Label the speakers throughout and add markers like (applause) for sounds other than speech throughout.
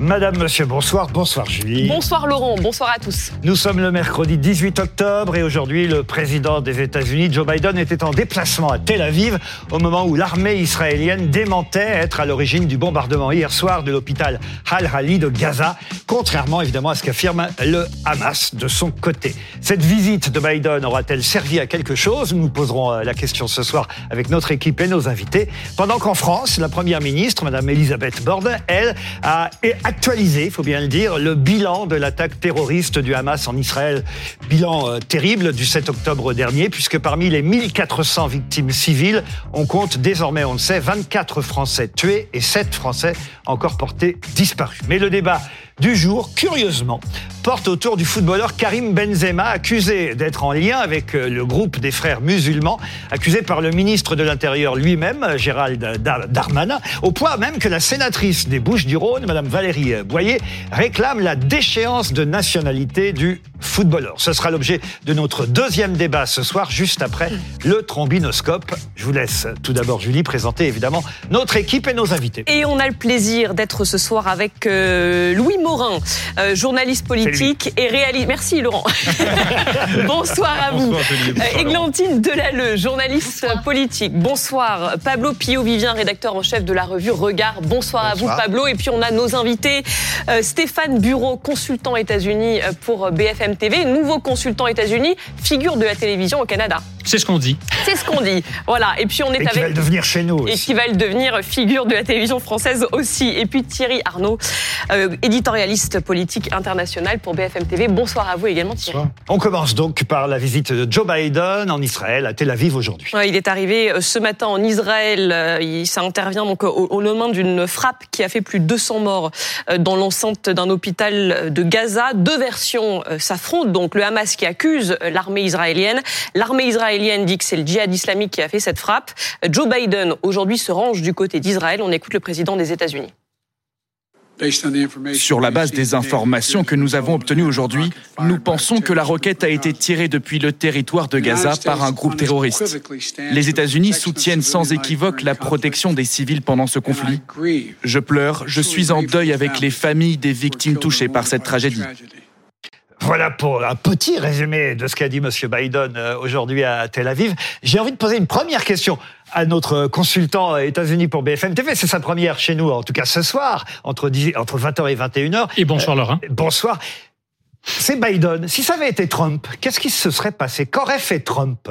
Speaker 1: Madame, Monsieur, bonsoir. Bonsoir Julie.
Speaker 2: Bonsoir Laurent, bonsoir à tous.
Speaker 1: Nous sommes le mercredi 18 octobre et aujourd'hui le président des États-Unis, Joe Biden, était en déplacement à Tel Aviv au moment où l'armée israélienne démentait être à l'origine du bombardement hier soir de l'hôpital Al-Hali de Gaza, contrairement évidemment à ce qu'affirme le Hamas de son côté. Cette visite de Biden aura-t-elle servi à quelque chose? Nous poserons euh, la question ce soir avec notre équipe et nos invités. Pendant qu'en France, la première ministre, Madame Elisabeth Borne, elle, a actualisé, il faut bien le dire, le bilan de l'attaque terroriste du Hamas en Israël. Bilan euh, terrible du 7 octobre dernier, puisque parmi les 1400 victimes civiles, on compte désormais, on le sait, 24 Français tués et 7 Français encore portés disparus. Mais le débat du jour, curieusement, porte autour du footballeur Karim Benzema, accusé d'être en lien avec euh, le groupe des frères musulmans, accusé par le ministre de l'Intérieur lui-même, Gérald Dar- Darmanin, au point même que la sénatrice des Bouches-du-Rhône, Madame Valérie Boyer, réclame la déchéance de nationalité du footballeur. Ce sera l'objet de notre deuxième débat ce soir, juste après le trombinoscope. Je vous laisse tout d'abord, Julie, présenter évidemment notre équipe et nos invités.
Speaker 2: Et on a le plaisir d'être ce soir avec euh, Louis Morin, euh, journaliste politique et réaliste. Merci Laurent. (laughs) Bonsoir à vous. Églantine Delalleux, journaliste politique. Bonsoir. Pablo Pio-Vivien, rédacteur en chef de la revue Regard. Bonsoir, à vous Pablo. Et puis on a nos invités. Euh, Stéphane Bureau, consultant États-Unis euh, pour BFM TV, nouveau consultant États-Unis, figure de la télévision au Canada.
Speaker 3: C'est ce qu'on dit.
Speaker 2: C'est ce qu'on dit. Voilà. Et puis on est
Speaker 1: Et qui va
Speaker 2: avec
Speaker 1: le devenir chez nous
Speaker 2: et
Speaker 1: aussi.
Speaker 2: qui va le devenir figure de la télévision française aussi. Et puis Thierry Arnaud, euh, éditorialiste politique international pour BFM TV. Bonsoir à vous également Thierry.
Speaker 1: On commence donc par la visite de Joe Biden en Israël, à Tel Aviv aujourd'hui.
Speaker 2: Ouais, il est arrivé euh, ce matin en Israël. Euh, il- Ça intervient donc au, au lendemain d'une frappe qui a fait plus de 200 morts euh, dans l'enceinte d'un hôpital de Gaza. Deux versions euh, s'affrontent. Donc le Hamas qui accuse euh, l'armée israélienne. L'armée israélienne dit que c'est le djihad islamique qui a fait cette frappe. Euh, Joe Biden aujourd'hui se range du côté d'Israël. On écoute le président des États-Unis.
Speaker 4: Sur la base des informations que nous avons obtenues aujourd'hui, nous pensons que la roquette a été tirée depuis le territoire de Gaza par un groupe terroriste. Les États-Unis soutiennent sans équivoque la protection des civils pendant ce conflit. Je pleure, je suis en deuil avec les familles des victimes touchées par cette tragédie.
Speaker 1: Voilà pour un petit résumé de ce qu'a dit Monsieur Biden euh, aujourd'hui à Tel Aviv. J'ai envie de poser une première question à notre consultant euh, États-Unis pour BFM TV. C'est sa première chez nous, en tout cas ce soir, entre, 10 entre 20h et 21h.
Speaker 3: Et bonsoir Laurent.
Speaker 1: Bonsoir. C'est Biden. Si ça avait été Trump, qu'est-ce qui se serait passé? Qu'aurait fait Trump?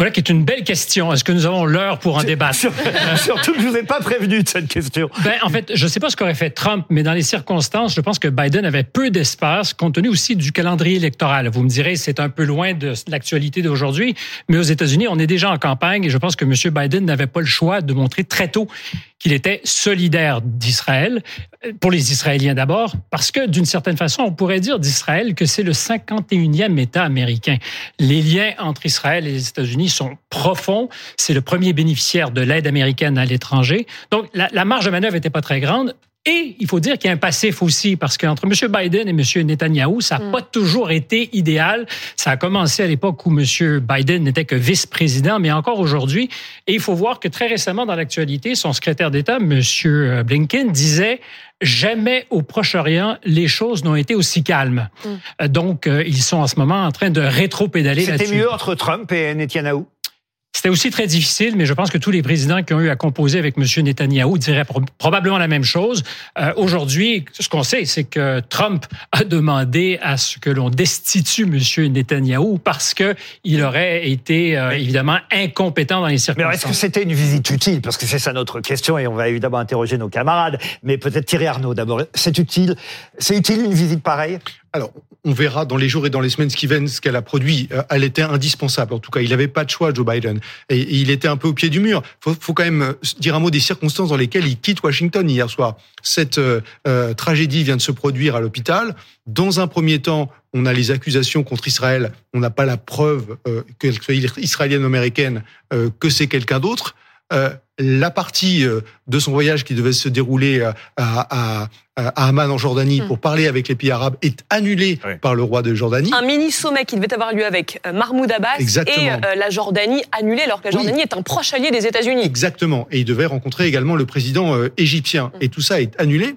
Speaker 3: Voilà qui est une belle question. Est-ce que nous avons l'heure pour un débat
Speaker 1: Sur- (laughs) Surtout que je vous ai pas prévenu de cette question.
Speaker 3: Ben, en fait, je ne sais pas ce qu'aurait fait Trump, mais dans les circonstances, je pense que Biden avait peu d'espace, compte tenu aussi du calendrier électoral. Vous me direz, c'est un peu loin de l'actualité d'aujourd'hui, mais aux États-Unis, on est déjà en campagne et je pense que M. Biden n'avait pas le choix de montrer très tôt qu'il était solidaire d'Israël, pour les Israéliens d'abord, parce que d'une certaine façon, on pourrait dire d'Israël que c'est le 51e État américain. Les liens entre Israël et les États-Unis sont profonds. C'est le premier bénéficiaire de l'aide américaine à l'étranger. Donc, la, la marge de manœuvre n'était pas très grande. Et il faut dire qu'il y a un passif aussi, parce qu'entre M. Biden et M. Netanyahou, ça n'a pas toujours été idéal. Ça a commencé à l'époque où M. Biden n'était que vice-président, mais encore aujourd'hui. Et il faut voir que très récemment, dans l'actualité, son secrétaire d'État, M. Blinken, disait jamais au Proche-Orient les choses n'ont été aussi calmes. Euh, Donc, euh, ils sont en ce moment en train de rétro-pédaler
Speaker 1: C'était
Speaker 3: là-dessus.
Speaker 1: mieux entre Trump et Netanyahou?
Speaker 3: C'était aussi très difficile, mais je pense que tous les présidents qui ont eu à composer avec M. Netanyahou diraient pro- probablement la même chose. Euh, Aujourd'hui, ce qu'on sait, c'est que Trump a demandé à ce que l'on destitue M. Netanyahou parce que il aurait été euh, évidemment incompétent dans les
Speaker 1: Mais alors, est-ce que
Speaker 3: circonstances.
Speaker 1: c'était une visite utile? Parce que c'est ça notre question et on va évidemment interroger nos camarades. Mais peut-être Thierry Arnaud d'abord. C'est utile? C'est utile une visite pareille?
Speaker 5: Alors, on verra dans les jours et dans les semaines qui viennent ce qu'elle a produit. Euh, Elle était indispensable. En tout cas, il n'avait pas de choix, Joe Biden. Et, il était un peu au pied du mur. Faut, faut quand même euh, dire un mot des circonstances dans lesquelles il quitte Washington hier soir. Cette euh, tragédie vient de se produire à l'hôpital. Dans un premier temps, on a les accusations contre Israël. On n'a pas la preuve euh, qu'elle soit israélienne ou américaine que c'est quelqu'un d'autre. Euh, la partie euh, de son voyage qui devait se dérouler à, à, à Amman en Jordanie mm. pour parler avec les pays arabes est annulée par le roi de Jordanie.
Speaker 2: Un mini sommet qui devait avoir lieu avec Mahmoud Abbas et la Jordanie annulé alors que la Jordanie est un proche allié des États-Unis.
Speaker 5: Exactement. Et il devait rencontrer également le président égyptien. Mm. Et tout ça est annulé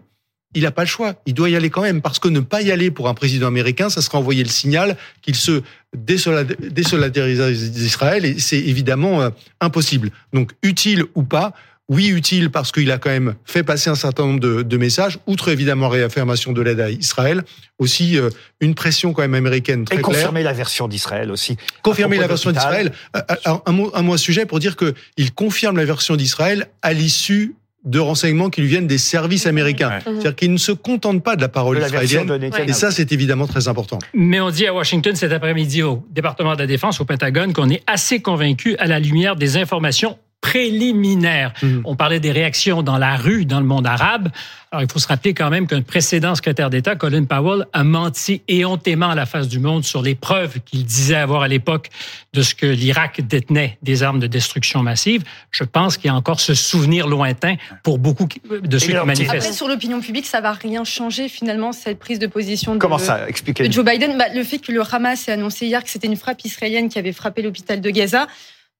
Speaker 5: il n'a pas le choix. Il doit y aller quand même parce que ne pas y aller pour un président américain, ça serait envoyer le signal qu'il se désolidarise d'Israël et c'est évidemment euh, impossible. Donc utile ou pas, oui, utile parce qu'il a quand même fait passer un certain nombre de, messages, outre évidemment réaffirmation de l'aide à Israël, aussi euh, une pression quand même américaine très
Speaker 1: Et
Speaker 5: confirmer
Speaker 1: la version d'Israël aussi.
Speaker 5: Confirmer la version d'Israël. Euh, un mot, un mot à sujet pour dire qu'il confirme la version d'Israël à l'issue de renseignements qui lui viennent des services américains. C'est-à-dire qu'il ne se contente pas de la parole israélienne. Et ça, c'est évidemment très important.
Speaker 3: Mais on dit à Washington cet après-midi au département de la Défense, au Pentagone, qu'on est assez convaincu à la lumière des informations préliminaires. Mhm. On parlait des réactions dans la rue, dans le monde arabe. Alors, il faut se rappeler quand même qu'un précédent secrétaire d'État, Colin Powell, a menti éhontément à la face du monde sur les preuves qu'il disait avoir à l'époque de ce que l'Irak détenait des armes de destruction massive. Je pense qu'il y a encore ce souvenir lointain pour beaucoup de ceux qui manifestent. Après,
Speaker 6: sur l'opinion publique, ça va rien changer finalement, cette prise de position de,
Speaker 1: Comment ça Expliquez
Speaker 6: de Joe Biden? Bah, le fait que le Hamas ait annoncé hier que c'était une frappe israélienne qui avait frappé l'hôpital de Gaza,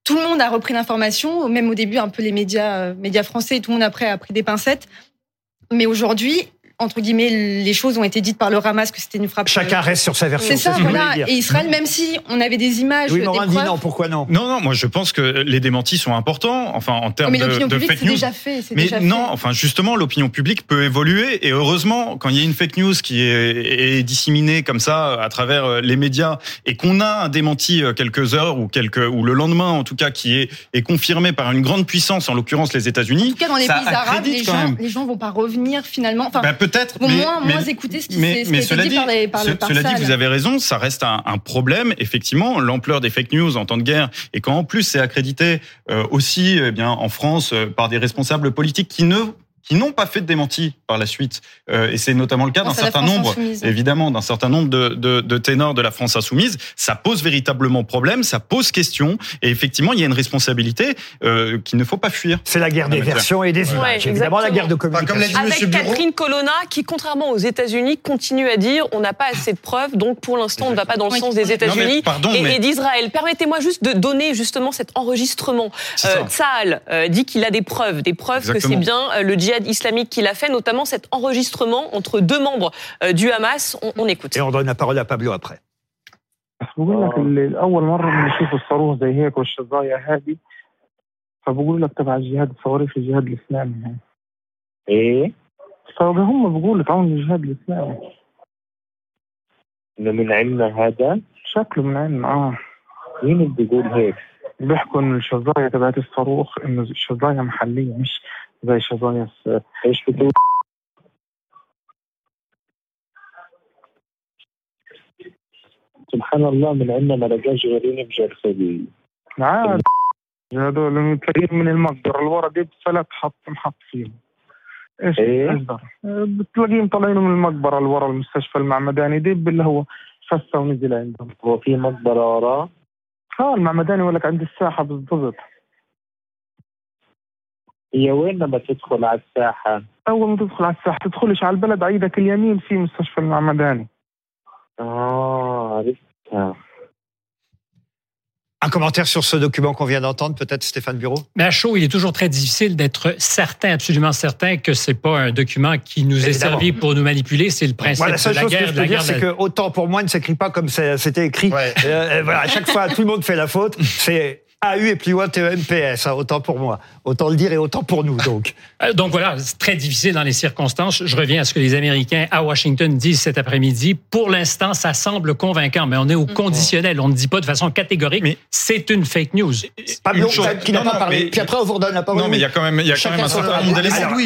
Speaker 6: tout le monde a repris l'information, même au début un peu les médias, euh, médias français, tout le monde après a pris des pincettes. Mais aujourd'hui, entre guillemets, les choses ont été dites par le Hamas que c'était une frappe.
Speaker 1: Chacun reste sur sa version.
Speaker 6: C'est ça, voilà. Et Israël, même si on avait des images.
Speaker 1: Oui, Morin dit non, pourquoi non
Speaker 7: Non, non, moi je pense que les démentis sont importants, enfin en termes de, de fake news.
Speaker 6: Déjà fait,
Speaker 7: mais
Speaker 6: déjà
Speaker 7: non, enfin justement, l'opinion publique peut évoluer et heureusement, quand il y a une fake news qui est, est disséminée comme ça à travers euh, les médias et qu'on a un démenti euh, quelques heures ou quelques ou le lendemain en tout cas qui est, est confirmé par une grande puissance, en l'occurrence les États-Unis. En
Speaker 6: tout cas, dans les pays arabes, les gens, les gens vont pas revenir finalement. Enfin,
Speaker 7: ben, peut-être.
Speaker 6: Moins, moins écouter ce qui, mais, mais cela dit, par les, par
Speaker 7: cela dit, vous avez raison, ça reste un, un problème. Effectivement, l'ampleur des fake news en temps de guerre et quand en plus c'est accrédité euh, aussi, eh bien en France euh, par des responsables politiques qui ne qui n'ont pas fait de démenti par la suite. Euh, et c'est notamment le cas d'un certain nombre, évidemment, d'un certain nombre de, de, de, ténors de la France insoumise. Ça pose véritablement problème, ça pose question. Et effectivement, il y a une responsabilité euh, qu'il ne faut pas fuir.
Speaker 1: C'est la guerre des versions et des images. évidemment, la guerre de communication.
Speaker 2: Comme Avec Catherine Colonna, qui, contrairement aux États-Unis, continue à dire on n'a pas assez de preuves, donc pour l'instant, on ne va pas dans le sens des États-Unis et, d'Israël. Permettez-moi juste de donner justement cet enregistrement. Euh, euh, dit qu'il a des preuves, des preuves que c'est bien euh, le djihad islamique qu'il a fait, notamment cet enregistrement entre deux membres euh, du Hamas. On, on écoute.
Speaker 1: Et on donne la parole à Pablo après.
Speaker 8: بقول لك اول مره بنشوف الصاروخ زي هيك والشظايا هذه فبقول لك تبع الجهاد الصواريخ الجهاد الاسلامي هاي ايه فهم بيقولوا تعاون الجهاد الاسلامي انه من عندنا هذا شكله من عندنا اه مين اللي بيقول هيك بيحكوا انه الشظايا تبعت الصاروخ انه الشظايا محليه مش سبحان الله من عندنا ما لقاش غيرين بجرثومي عاد هذول تلاقيهم من المقدرة الورا دي بثلاث حط محط فيهم إيش إيه بتلاقيهم طالعين من المقبرة اللي ورا المستشفى المعمداني دي اللي هو فسه ونزل عندهم هو في مقبرة وراه؟ آه المعمداني يقول لك عند الساحة بالضبط هي وين لما تدخل على الساحة؟ أول ما تدخل على الساحة تدخلش على البلد عيدك اليمين في مستشفى المعمداني. آه عرفتها.
Speaker 1: Un commentaire sur ce document qu'on vient d'entendre, peut-être Stéphane Bureau
Speaker 3: Mais à chaud, il est toujours très difficile d'être certain, absolument certain, que c'est pas un document qui nous Évidemment. est servi pour nous manipuler. C'est le principe
Speaker 1: moi, la seule
Speaker 3: de la
Speaker 1: chose
Speaker 3: guerre.
Speaker 1: Que je peux dire, c'est que autant pour moi, ne s'écrit pas comme c'était écrit. Ouais. Euh, voilà, à chaque fois, tout le monde fait la faute. C'est (laughs) AU et plus loin TEMPS, hein, autant pour moi. Autant le dire et autant pour nous, donc. (laughs)
Speaker 3: Euh, donc voilà, c'est très difficile dans les circonstances. Je reviens à ce que les Américains à Washington disent cet après-midi. Pour l'instant, ça semble convaincant, mais on est au mm. conditionnel. On ne dit pas de façon catégorique, mais c'est une fake news.
Speaker 1: Pablo, qui n'a pas parlé. Puis après, on vous redonne la parole.
Speaker 7: Non, mais il y a quand même, il y a quand même un certain nombre d'éléments.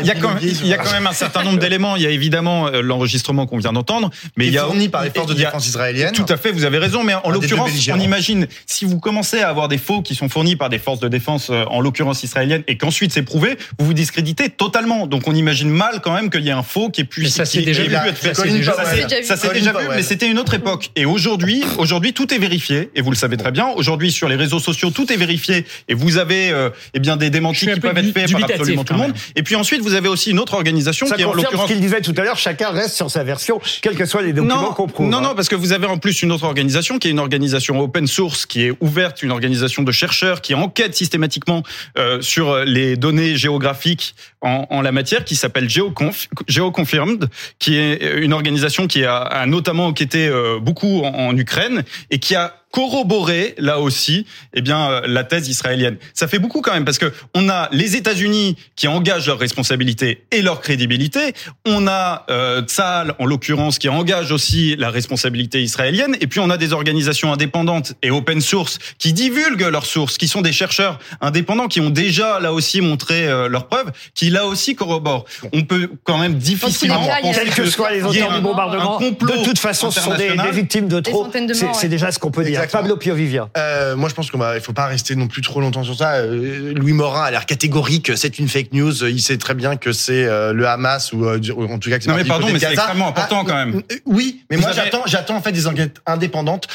Speaker 7: Il y a quand même, il y a quand même un certain nombre d'éléments. Il y a évidemment euh, l'enregistrement qu'on vient d'entendre, mais il y a
Speaker 5: fourni par les forces de défense israéliennes.
Speaker 7: Tout à fait, vous avez raison, mais en l'occurrence, on imagine si vous commencez commencez à avoir des faux qui sont fournis par des forces de défense, euh, en l'occurrence israéliennes, et qu'ensuite c'est prouvé, vous vous discréditez totalement. Donc on imagine mal quand même qu'il y ait un faux qui est pu.
Speaker 3: ça s'est déjà vu.
Speaker 7: Ça s'est déjà vu, mais c'était une autre époque. Et aujourd'hui, aujourd'hui tout est vérifié, et vous le savez très bien. Aujourd'hui sur les réseaux sociaux, tout est vérifié, et vous avez euh, eh bien des démentis qui peuvent être faits par absolument tout le monde. Et puis ensuite vous avez aussi une autre organisation
Speaker 1: ça
Speaker 7: qui est en l'occurrence.
Speaker 1: ce qu'il disait tout à l'heure, chacun reste sur sa version, quels que soient les documents qu'on prouve.
Speaker 7: Non, non, parce que vous avez en plus une autre organisation qui est une organisation open source, qui est ouverte, une organisation de chercheurs qui enquête systématiquement euh, sur les données géographiques en, en la matière, qui s'appelle GeoConf, GeoConfirmed, qui est une organisation qui a, notamment enquêté euh, beaucoup en Ukraine et qui a corroborer là aussi eh bien euh, la thèse israélienne. Ça fait beaucoup quand même parce que on a les États-Unis qui engagent leur responsabilité et leur crédibilité, on a euh, Tzal en l'occurrence qui engage aussi la responsabilité israélienne et puis on a des organisations indépendantes et open source qui divulguent leurs sources, qui sont des chercheurs indépendants qui ont déjà là aussi montré euh, leurs preuves, qui là aussi corroborent. On peut quand même difficilement
Speaker 1: quels que soient les auteurs du bombardement, de toute façon ce sont des, des victimes de trop. C'est déjà ce qu'on peut dire. Pablo Piovivia.
Speaker 9: Euh, moi, je pense qu'il ne faut pas rester non plus trop longtemps sur ça. Euh, Louis Morin a l'air catégorique. C'est une fake news. Il sait très bien que c'est euh, le Hamas ou en tout cas que c'est
Speaker 7: Non mais pardon, mais c'est extrêmement important
Speaker 9: ah,
Speaker 7: quand même.
Speaker 9: Oui, mais moi j'attends, j'attends en fait des enquêtes indépendantes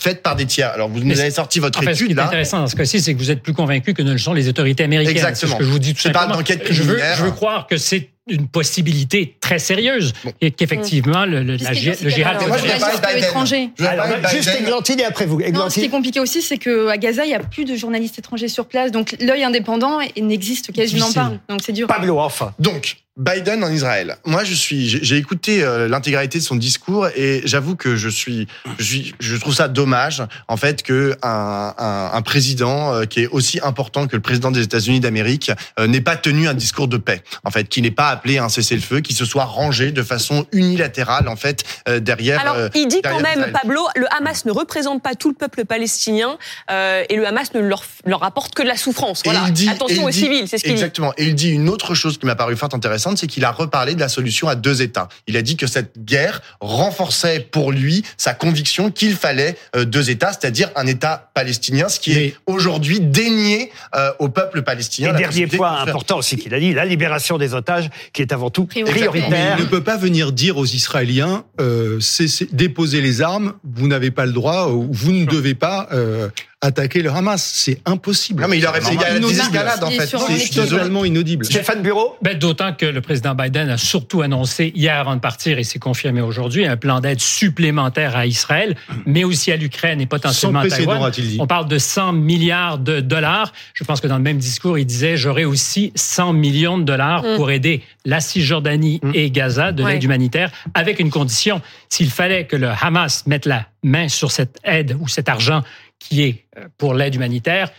Speaker 9: faites par des tiers. Alors vous nous avez sorti votre étude
Speaker 3: ce qui est
Speaker 9: là.
Speaker 3: intéressant dans ce cas-ci, c'est que vous êtes plus convaincu que ne le sont les autorités américaines.
Speaker 9: Exactement.
Speaker 3: C'est ce que je vous dis tout
Speaker 9: Je parle d'enquête
Speaker 3: Je veux, je veux croire que c'est une possibilité très sérieuse et qu'effectivement le, le, la, le gérald
Speaker 9: moi, je vais de
Speaker 1: juste
Speaker 9: Biden.
Speaker 1: Églantine et après vous.
Speaker 6: Non, ce qui est compliqué aussi, c'est qu'à Gaza, il n'y a plus de journalistes étrangers sur place. Donc l'œil indépendant il n'existe quasiment pas. Donc c'est dur.
Speaker 1: Pablo, enfin.
Speaker 9: Donc, Biden en Israël. Moi, je suis, j'ai écouté euh, l'intégralité de son discours et j'avoue que je suis, je suis, je trouve ça dommage, en fait, que un, un, un président euh, qui est aussi important que le président des États-Unis d'Amérique euh, n'ait pas tenu un discours de paix. En fait, qui n'ait pas appelé à un cessez-le-feu, qui se soit rangé de façon unilatérale, en fait, derrière.
Speaker 2: Alors, il dit quand même,
Speaker 9: Israël.
Speaker 2: Pablo, le Hamas ne représente pas tout le peuple palestinien euh, et le Hamas ne leur, leur apporte que de la souffrance.
Speaker 9: Et
Speaker 2: Voilà.
Speaker 9: il dit-
Speaker 2: Attention aux
Speaker 9: dit-
Speaker 2: civils, c'est ce qu'il dit.
Speaker 9: Exactement. Et il dit une autre chose qui m'a paru fort intéressante, c'est qu'il a reparlé de la solution à deux États. Il a dit que cette guerre renforçait pour lui sa conviction qu'il fallait euh, deux États, c'est-à-dire un État palestinien, ce qui est aujourd'hui dénié euh, au peuple palestinien.
Speaker 1: Et dernier point
Speaker 9: de faire-
Speaker 1: important aussi qu'il a dit, la libération des otages, qui est avant tout
Speaker 6: Prioritaire.
Speaker 5: Mais il ne peut pas venir dire aux Israéliens euh, cessez- déposez les armes, vous n'avez pas le droit, ou vous ne devez pas euh, attaquer le Hamas. C'est impossible.
Speaker 9: Non, mais il aurait fait
Speaker 5: Inaudible.
Speaker 9: escalades, en fait. C'est-
Speaker 5: totalement inaudible.
Speaker 1: Stéphane Bureau
Speaker 3: Ben, D'autant que le président Biden a surtout annoncé hier avant de partir, et c'est confirmé aujourd'hui, un plan d'aide supplémentaire à Israël, mais aussi à l'Ukraine et potentiellement
Speaker 5: Sans
Speaker 3: à
Speaker 5: précédent,
Speaker 3: Taïwan.
Speaker 5: a-t-il dit.
Speaker 3: On parle de 100 milliards de dollars. Je pense que dans le même discours, il disait j'aurai aussi 100 millions de dollars
Speaker 2: Mm.
Speaker 3: pour aider la Cisjordanie et Gaza de
Speaker 2: Ouais.
Speaker 3: l'aide humanitaire, avec une condition s'il fallait que le Hamas mette la main sur cette aide ou cet argent qui est euh, pour l'aide humanitaire,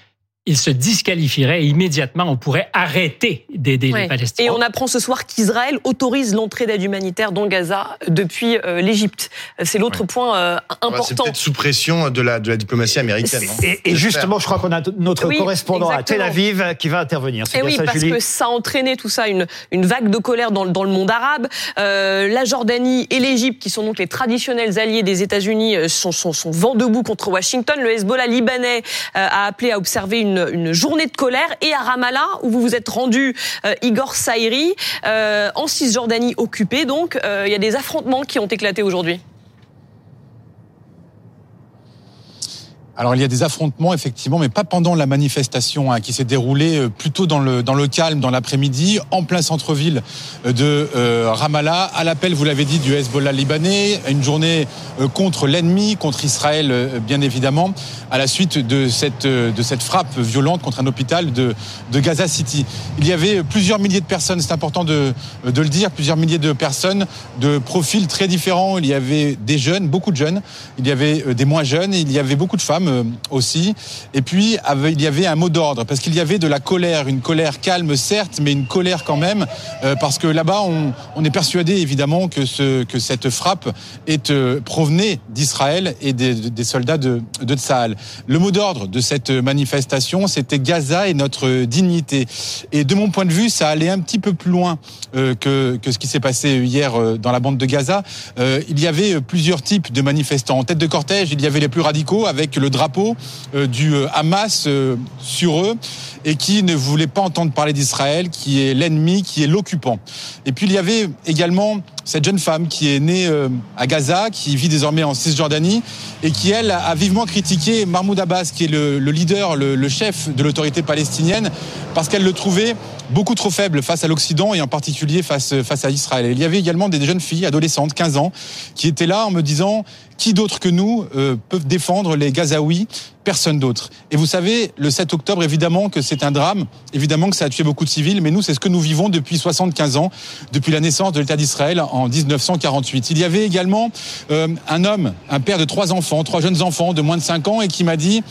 Speaker 3: il se disqualifierait et immédiatement on pourrait arrêter d'aider
Speaker 2: Ouais.
Speaker 3: les Palestiniens.
Speaker 2: Et on apprend ce soir qu'Israël autorise l'entrée d'aide humanitaire dans Gaza depuis euh, l'Égypte. C'est l'autre point euh,
Speaker 9: Ouais, C'est
Speaker 2: important.
Speaker 9: peut-être sous pression de la, de la diplomatie américaine.
Speaker 1: Et, justement, je crois qu'on a notre
Speaker 2: Oui,
Speaker 1: correspondant à Tel. Aviv qui va intervenir. C'est
Speaker 2: Et
Speaker 1: bien
Speaker 2: oui,
Speaker 1: ça,
Speaker 2: parce
Speaker 1: Julie?
Speaker 2: que ça a entraîné tout ça une, une vague de colère dans, le- dans le monde arabe. Euh, la Jordanie et l'Égypte, qui sont donc les traditionnels alliés des États-Unis, euh, sont, sont, sont vent debout contre Washington. Le Hezbollah libanais euh, a appelé à observer une, une journée de colère. Et à Ramallah, où vous vous êtes rendu, euh, Igor Saïri, euh, en Cisjordanie occupée, donc euh, il y a des affrontements qui ont éclaté aujourd'hui.
Speaker 10: Alors il y a des affrontements effectivement, mais pas pendant la manifestation hein, qui s'est déroulée euh, plutôt dans le dans le calme dans l'après-midi, en plein centre-ville euh, de euh, Ramallah, à l'appel, vous l'avez dit, du Hezbollah libanais, une journée euh, contre l'ennemi, contre Israël euh, bien évidemment, à la suite de cette euh, de cette frappe violente contre un hôpital de de Gaza City. Il y avait plusieurs milliers de personnes, c'est important de de le dire, plusieurs milliers de personnes de profils très différents. Il y avait des jeunes, beaucoup de jeunes, il y avait des moins jeunes, il y avait beaucoup de femmes euh, aussi. Et puis il y avait un mot d'ordre parce qu'il y avait de la colère, une colère calme certes, mais une colère quand même euh, parce que là-bas on, est persuadé évidemment que que cette frappe est euh, provenait d'Israël et des, soldats de de Tsahal. Le mot d'ordre de cette manifestation, c'était Gaza et notre dignité. Et de mon point de vue, ça allait un petit peu plus loin que que ce qui s'est passé hier dans la bande de Gaza. Il y avait plusieurs types de manifestants. En tête de cortège, il y avait les plus radicaux avec le drapeau drapeau du Hamas sur eux et qui ne voulait pas entendre parler d'Israël, qui est l'ennemi, qui est l'occupant. Et puis il y avait également cette jeune femme qui est née à Gaza, qui vit désormais en Cisjordanie et qui, elle, a vivement critiqué Mahmoud Abbas, qui est le, leader, le, chef de l'autorité palestinienne, parce qu'elle le trouvait beaucoup trop faible face à l'Occident et en particulier face, face à Israël. il y avait également des jeunes filles, adolescentes, 15 ans, qui étaient là en me disant qui d'autre que nous euh, peuvent défendre les Gazaouis Personne d'autre. Et vous savez, le 7 octobre, évidemment que c'est un drame, évidemment que ça a tué beaucoup de civils, mais nous, c'est ce que nous vivons depuis 75 ans, depuis la naissance de l'État d'Israël en 1948. Il y avait également euh, un homme, un père de trois enfants, trois jeunes enfants de moins de 5 ans, et qui m'a dit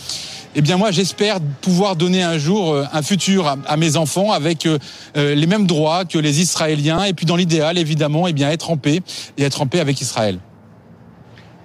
Speaker 10: eh bien moi j'espère pouvoir donner un jour euh, un futur à, mes enfants avec euh, euh, les mêmes droits que les Israéliens et puis dans l'idéal évidemment eh bien être en paix et être en paix avec Israël.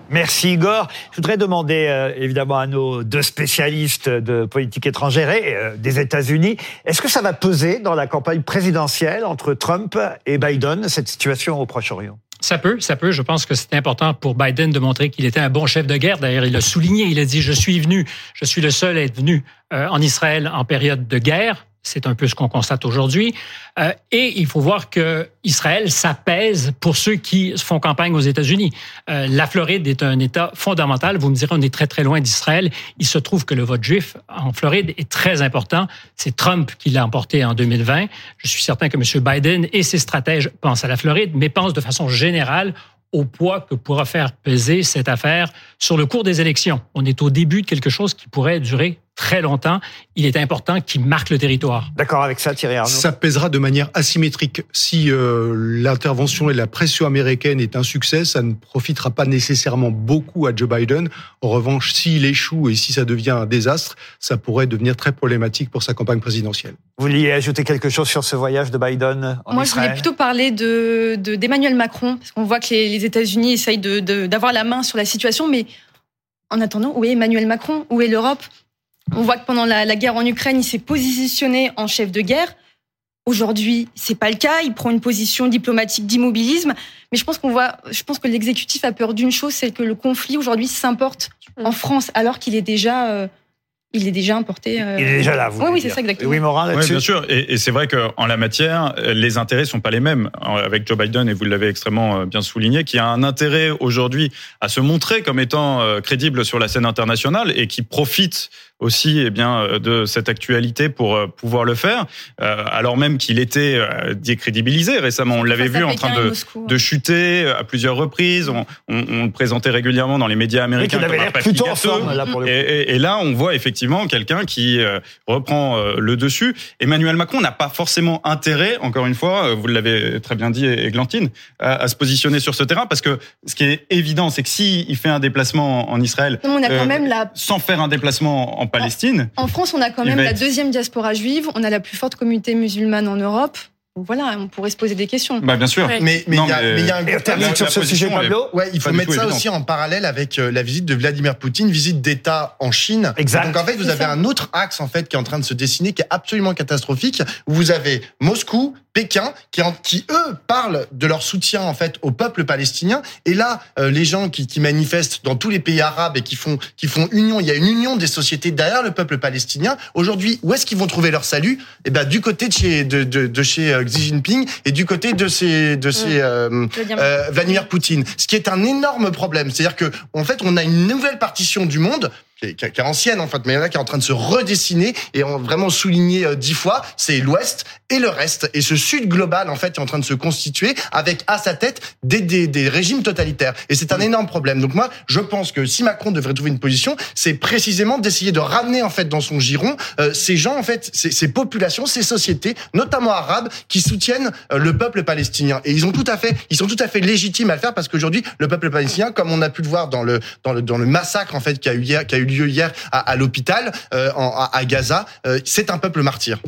Speaker 1: Merci Igor. Je voudrais demander évidemment à nos deux spécialistes de politique étrangère et des États-Unis, est-ce que ça va peser dans la campagne présidentielle entre Trump et Biden, cette situation au Proche-Orient?
Speaker 3: Ça peut, ça peut. Je pense que c'est important pour Biden de montrer qu'il était un bon chef de guerre. D'ailleurs, il l'a souligné. Il a dit, je suis venu, je suis le seul à être venu euh, en Israël en période de guerre. C'est un peu ce qu'on constate aujourd'hui. Euh, et il faut voir que Israël s'apaise pour ceux qui font campagne aux États-Unis. Euh, la Floride est un État fondamental. Vous me direz, on est très très loin d'Israël. Il se trouve que le vote juif en Floride est très important. C'est Trump qui l'a emporté en 2020. Je suis certain que M. Biden et ses stratèges pensent à la Floride, mais pensent de façon générale au poids que pourra faire peser cette affaire sur le cours des élections. On est au début de quelque chose qui pourrait durer très longtemps. Il est important qu'il marque le territoire.
Speaker 1: D'accord avec ça, Thierry Arnaud
Speaker 5: Ça pèsera de manière asymétrique. Si euh, l'intervention et la pression américaine est un succès, ça ne profitera pas nécessairement beaucoup à Joe Biden. En revanche, s'il échoue et si ça devient un désastre, ça pourrait devenir très problématique pour sa campagne présidentielle.
Speaker 1: Vous vouliez ajouter quelque chose sur ce voyage de Biden en
Speaker 6: Moi, je voulais plutôt parler de d'Emmanuel Macron, parce qu'on voit que les, les États-Unis essayent d'avoir la main sur la situation, mais en attendant, où est Emmanuel Macron? Où est l'Europe? On voit que pendant la, guerre en Ukraine, il s'est positionné en chef de guerre. Aujourd'hui, c'est pas le cas. Il prend une position diplomatique d'immobilisme. Mais je pense qu'on voit, je pense que l'exécutif a peur d'une chose, c'est que le conflit aujourd'hui s'importe en France, alors qu'il est déjà euh, il est déjà importé.
Speaker 1: Euh, il est déjà là, vous
Speaker 6: Oui, oui, c'est ça exactement.
Speaker 1: Oui, Morin,
Speaker 7: Oui, bien sûr. Et, c'est vrai qu'en la matière, les intérêts sont pas les mêmes. Avec Joe Biden, et vous l'avez extrêmement euh, bien souligné, qui a un intérêt aujourd'hui à se montrer comme étant crédible sur la scène internationale et qui profite aussi eh bien de cette actualité pour pouvoir le faire, alors même qu'il était décrédibilisé récemment. On l'avait vu en train de, de chuter à plusieurs reprises. On, on, le présentait régulièrement dans les médias américains.
Speaker 1: Oui, avait plutôt en forme, là, pour le
Speaker 7: et, et, là, on voit effectivement quelqu'un qui euh, reprend euh, le dessus. Emmanuel Macron n'a pas forcément intérêt, encore une fois, euh, vous l'avez très bien dit, Églantine, à, se positionner sur ce terrain, parce que ce qui est évident, c'est que s'il fait un déplacement en Israël,
Speaker 6: on a quand même la...
Speaker 7: sans faire un déplacement en Palestine...
Speaker 6: En, France, on a quand même la deuxième diaspora juive, on a la plus forte communauté musulmane en Europe voilà, on pourrait se poser des questions.
Speaker 7: Bah, bien sûr.
Speaker 9: Mais, mais, il y, a, un
Speaker 1: gros sur ce sujet, Pablo.
Speaker 9: Ouais, il faut mettre ça aussi en parallèle avec euh, la visite de Vladimir Poutine, visite d'État en Chine.
Speaker 1: Exact.
Speaker 9: Donc en fait, vous avez un autre axe en fait qui est en train de se dessiner, qui est absolument catastrophique. Où vous avez Moscou, Pékin, qui, qui eux parlent de leur soutien en fait au peuple palestinien. Et là, euh, les gens qui, qui manifestent dans tous les pays arabes et qui font qui font union, il y a une union des sociétés derrière le peuple palestinien. Aujourd'hui, où est-ce qu'ils vont trouver leur salut? Eh ben du côté de chez de, de, de chez euh, Xi Jinping et du côté de ces de ces euh, euh, Vladimir Poutine. Ce qui est un énorme problème, c'est-à-dire que en fait, on a une nouvelle partition du monde qui est, qui est, ancienne en fait, mais il y en a qui est en train de se redessiner et on vraiment souligné euh, dix fois, c'est l'Ouest et le reste. Et ce Sud global en fait est en train de se constituer avec à sa tête des, des, des régimes totalitaires. Et c'est un énorme problème. Donc moi, je pense que si Macron devrait trouver une position, c'est précisément d'essayer de ramener en fait dans son giron euh, ces gens en fait, ces, ces, populations, ces sociétés, notamment arabes, qui soutiennent euh, le peuple palestinien. Et ils ont tout à fait, ils sont tout à fait légitimes à le faire parce qu'aujourd'hui, le peuple palestinien, comme on a pu le voir dans le dans le dans le massacre en fait qui a eu hier, qui a eu lieu hier à, l'hôpital euh, à, Gaza. Euh, c'est un peuple martyr.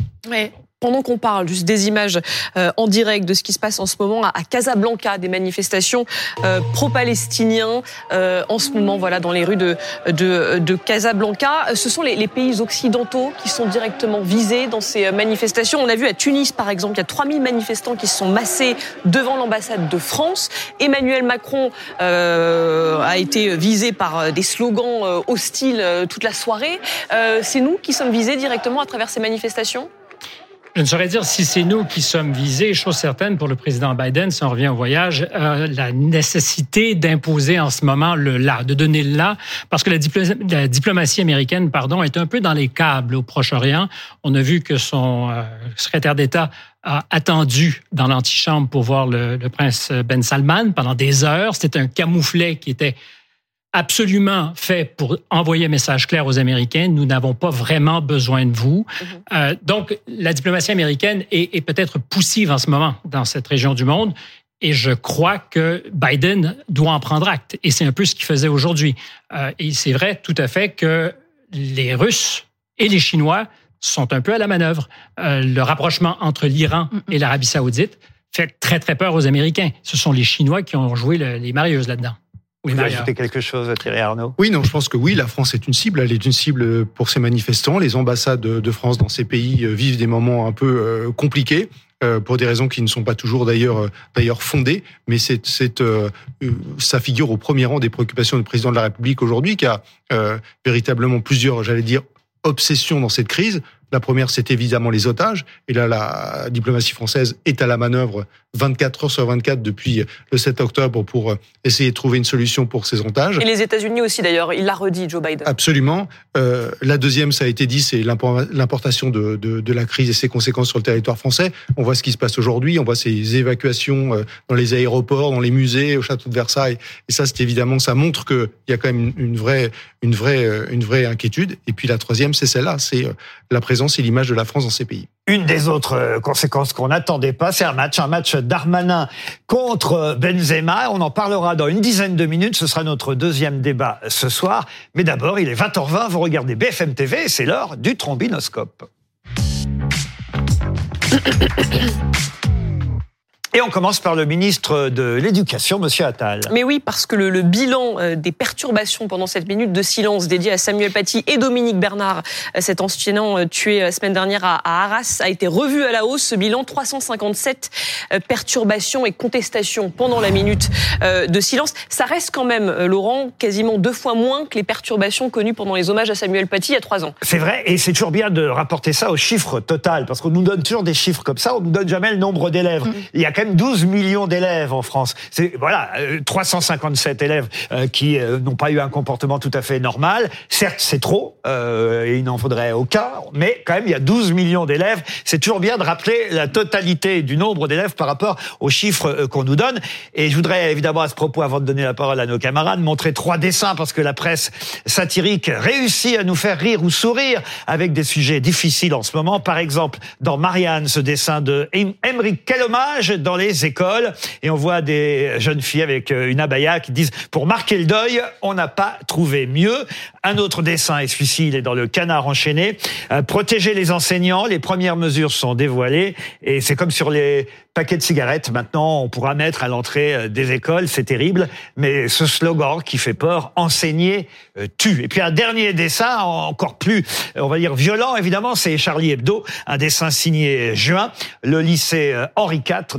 Speaker 2: Pendant qu'on parle juste des images euh, en direct de ce qui se passe en ce moment à, Casablanca, des manifestations euh, pro-palestiniens euh, en ce moment, voilà, dans les rues de, de, de Casablanca. Ce sont les, les, pays occidentaux qui sont directement visés dans ces manifestations. On a vu à Tunis, par exemple, il y a 3000 manifestants qui se sont massés devant l'ambassade de France. Emmanuel Macron a été visé par des slogans hostiles toute la soirée. C'est nous qui sommes visés directement à travers ces manifestations?
Speaker 3: Je ne saurais dire si c'est nous qui sommes visés. Chose certaine pour le président Biden, si on revient au voyage, euh, la nécessité d'imposer en ce moment le là, de donner le là, parce que la, diplomatie américaine, pardon, est un peu dans les câbles au Proche-Orient. On a vu que son euh, secrétaire d'État a attendu dans l'antichambre pour voir le, le, prince Ben Salman pendant des heures. C'était un camouflet qui était absolument fait pour envoyer un message clair aux Américains. Nous n'avons pas vraiment besoin de vous. Mhm. Euh, donc, la diplomatie américaine est, est peut-être poussive en ce moment dans cette région du monde. Et je crois que Biden doit en prendre acte. Et c'est un peu ce qu'il faisait aujourd'hui. Euh, et c'est vrai tout à fait que les Russes et les Chinois sont un peu à la manœuvre. Euh, le rapprochement entre l'Iran mhm. et l'Arabie saoudite fait très, très peur aux Américains. Ce sont les Chinois qui ont joué les marieuses là-dedans.
Speaker 1: Vous ajouter quelque chose, Thierry Arnaud?
Speaker 5: Oui, non, je pense que oui, la France est une cible. Elle est une cible pour ces manifestants. Les ambassades de France dans ces pays euh, vivent des moments un peu euh, compliqués. Euh, pour des raisons qui ne sont pas toujours d'ailleurs d'ailleurs fondées, mais c'est ça figure au premier rang des préoccupations du président de la République aujourd'hui, qui a véritablement plusieurs, j'allais dire, obsessions dans cette crise. La première, c'est évidemment les otages. Et là, la diplomatie française est à la manœuvre 24 heures sur 24 depuis le 7 octobre pour essayer de trouver une solution pour ces otages.
Speaker 2: Et les États-Unis aussi, d'ailleurs. Il l'a redit, Joe Biden.
Speaker 5: Absolument. Euh, la deuxième, ça a été dit, c'est l'importation de, de, de, la crise et ses conséquences sur le territoire français. On voit ce qui se passe aujourd'hui. On voit ces évacuations euh, dans les aéroports, dans les musées, au château de Versailles. Et ça, c'est évidemment, ça montre qu'il y a quand même une vraie, une vraie, euh, une vraie inquiétude. Et puis la troisième, c'est celle-là, c'est euh, la présence et l'image de la France dans ces pays.
Speaker 1: Une des autres euh, conséquences qu'on n'attendait pas, c'est un match, un match d'Armanin contre Benzema. On en parlera dans une dizaine de minutes. Ce sera notre deuxième débat ce soir. Mais d'abord, il est 20h20. Vous regardez BFM TV et c'est l'heure du trombinoscope. (coughs) Et on commence par le ministre de l'Éducation, Monsieur Attal.
Speaker 2: Mais oui, parce que le, bilan euh, des perturbations pendant cette minute de silence dédiée à Samuel Paty et Dominique Bernard, euh, cet enseignant euh, tué la semaine dernière à, Arras, a été revu à la hausse. Ce bilan, 357 perturbations et contestations pendant la minute de silence. Ça reste quand même, Laurent, quasiment deux fois moins que les perturbations connues pendant les hommages à Samuel Paty il y a trois ans.
Speaker 1: C'est vrai, et c'est toujours bien de rapporter ça au chiffre total, parce qu'on nous donne toujours des chiffres comme ça, on nous donne jamais le nombre d'élèves. Mm. Il y a quand 12 millions d'élèves en France. C'est voilà, 357 euh, élèves euh, qui euh, n'ont pas eu un comportement tout à fait normal. Certes, c'est trop, et il n'en faudrait aucun, mais quand même, il y a 12 millions d'élèves. C'est toujours bien de rappeler la totalité du nombre d'élèves par rapport aux chiffres qu'on nous donne. Et je voudrais évidemment à ce propos, avant de donner la parole à nos camarades, montrer trois dessins parce que la presse satirique réussit à nous faire rire ou sourire avec des sujets difficiles en ce moment. Par exemple, dans Marianne, ce dessin de Emmerich, quel hommage dans les écoles et on voit des jeunes filles avec euh, une abaya qui disent pour marquer le deuil, on n'a pas trouvé mieux. Un autre dessin est celui-ci, il est dans le canard enchaîné. Euh, protéger les enseignants, les premières mesures sont dévoilées et c'est comme sur les paquets de cigarettes. Maintenant, on pourra mettre à l'entrée euh, des écoles, c'est terrible, mais ce slogan qui fait peur, enseigner tue. Et puis un dernier dessin encore plus, on va dire violent évidemment, c'est Charlie Hebdo, un dessin signé juin, le lycée Henri IV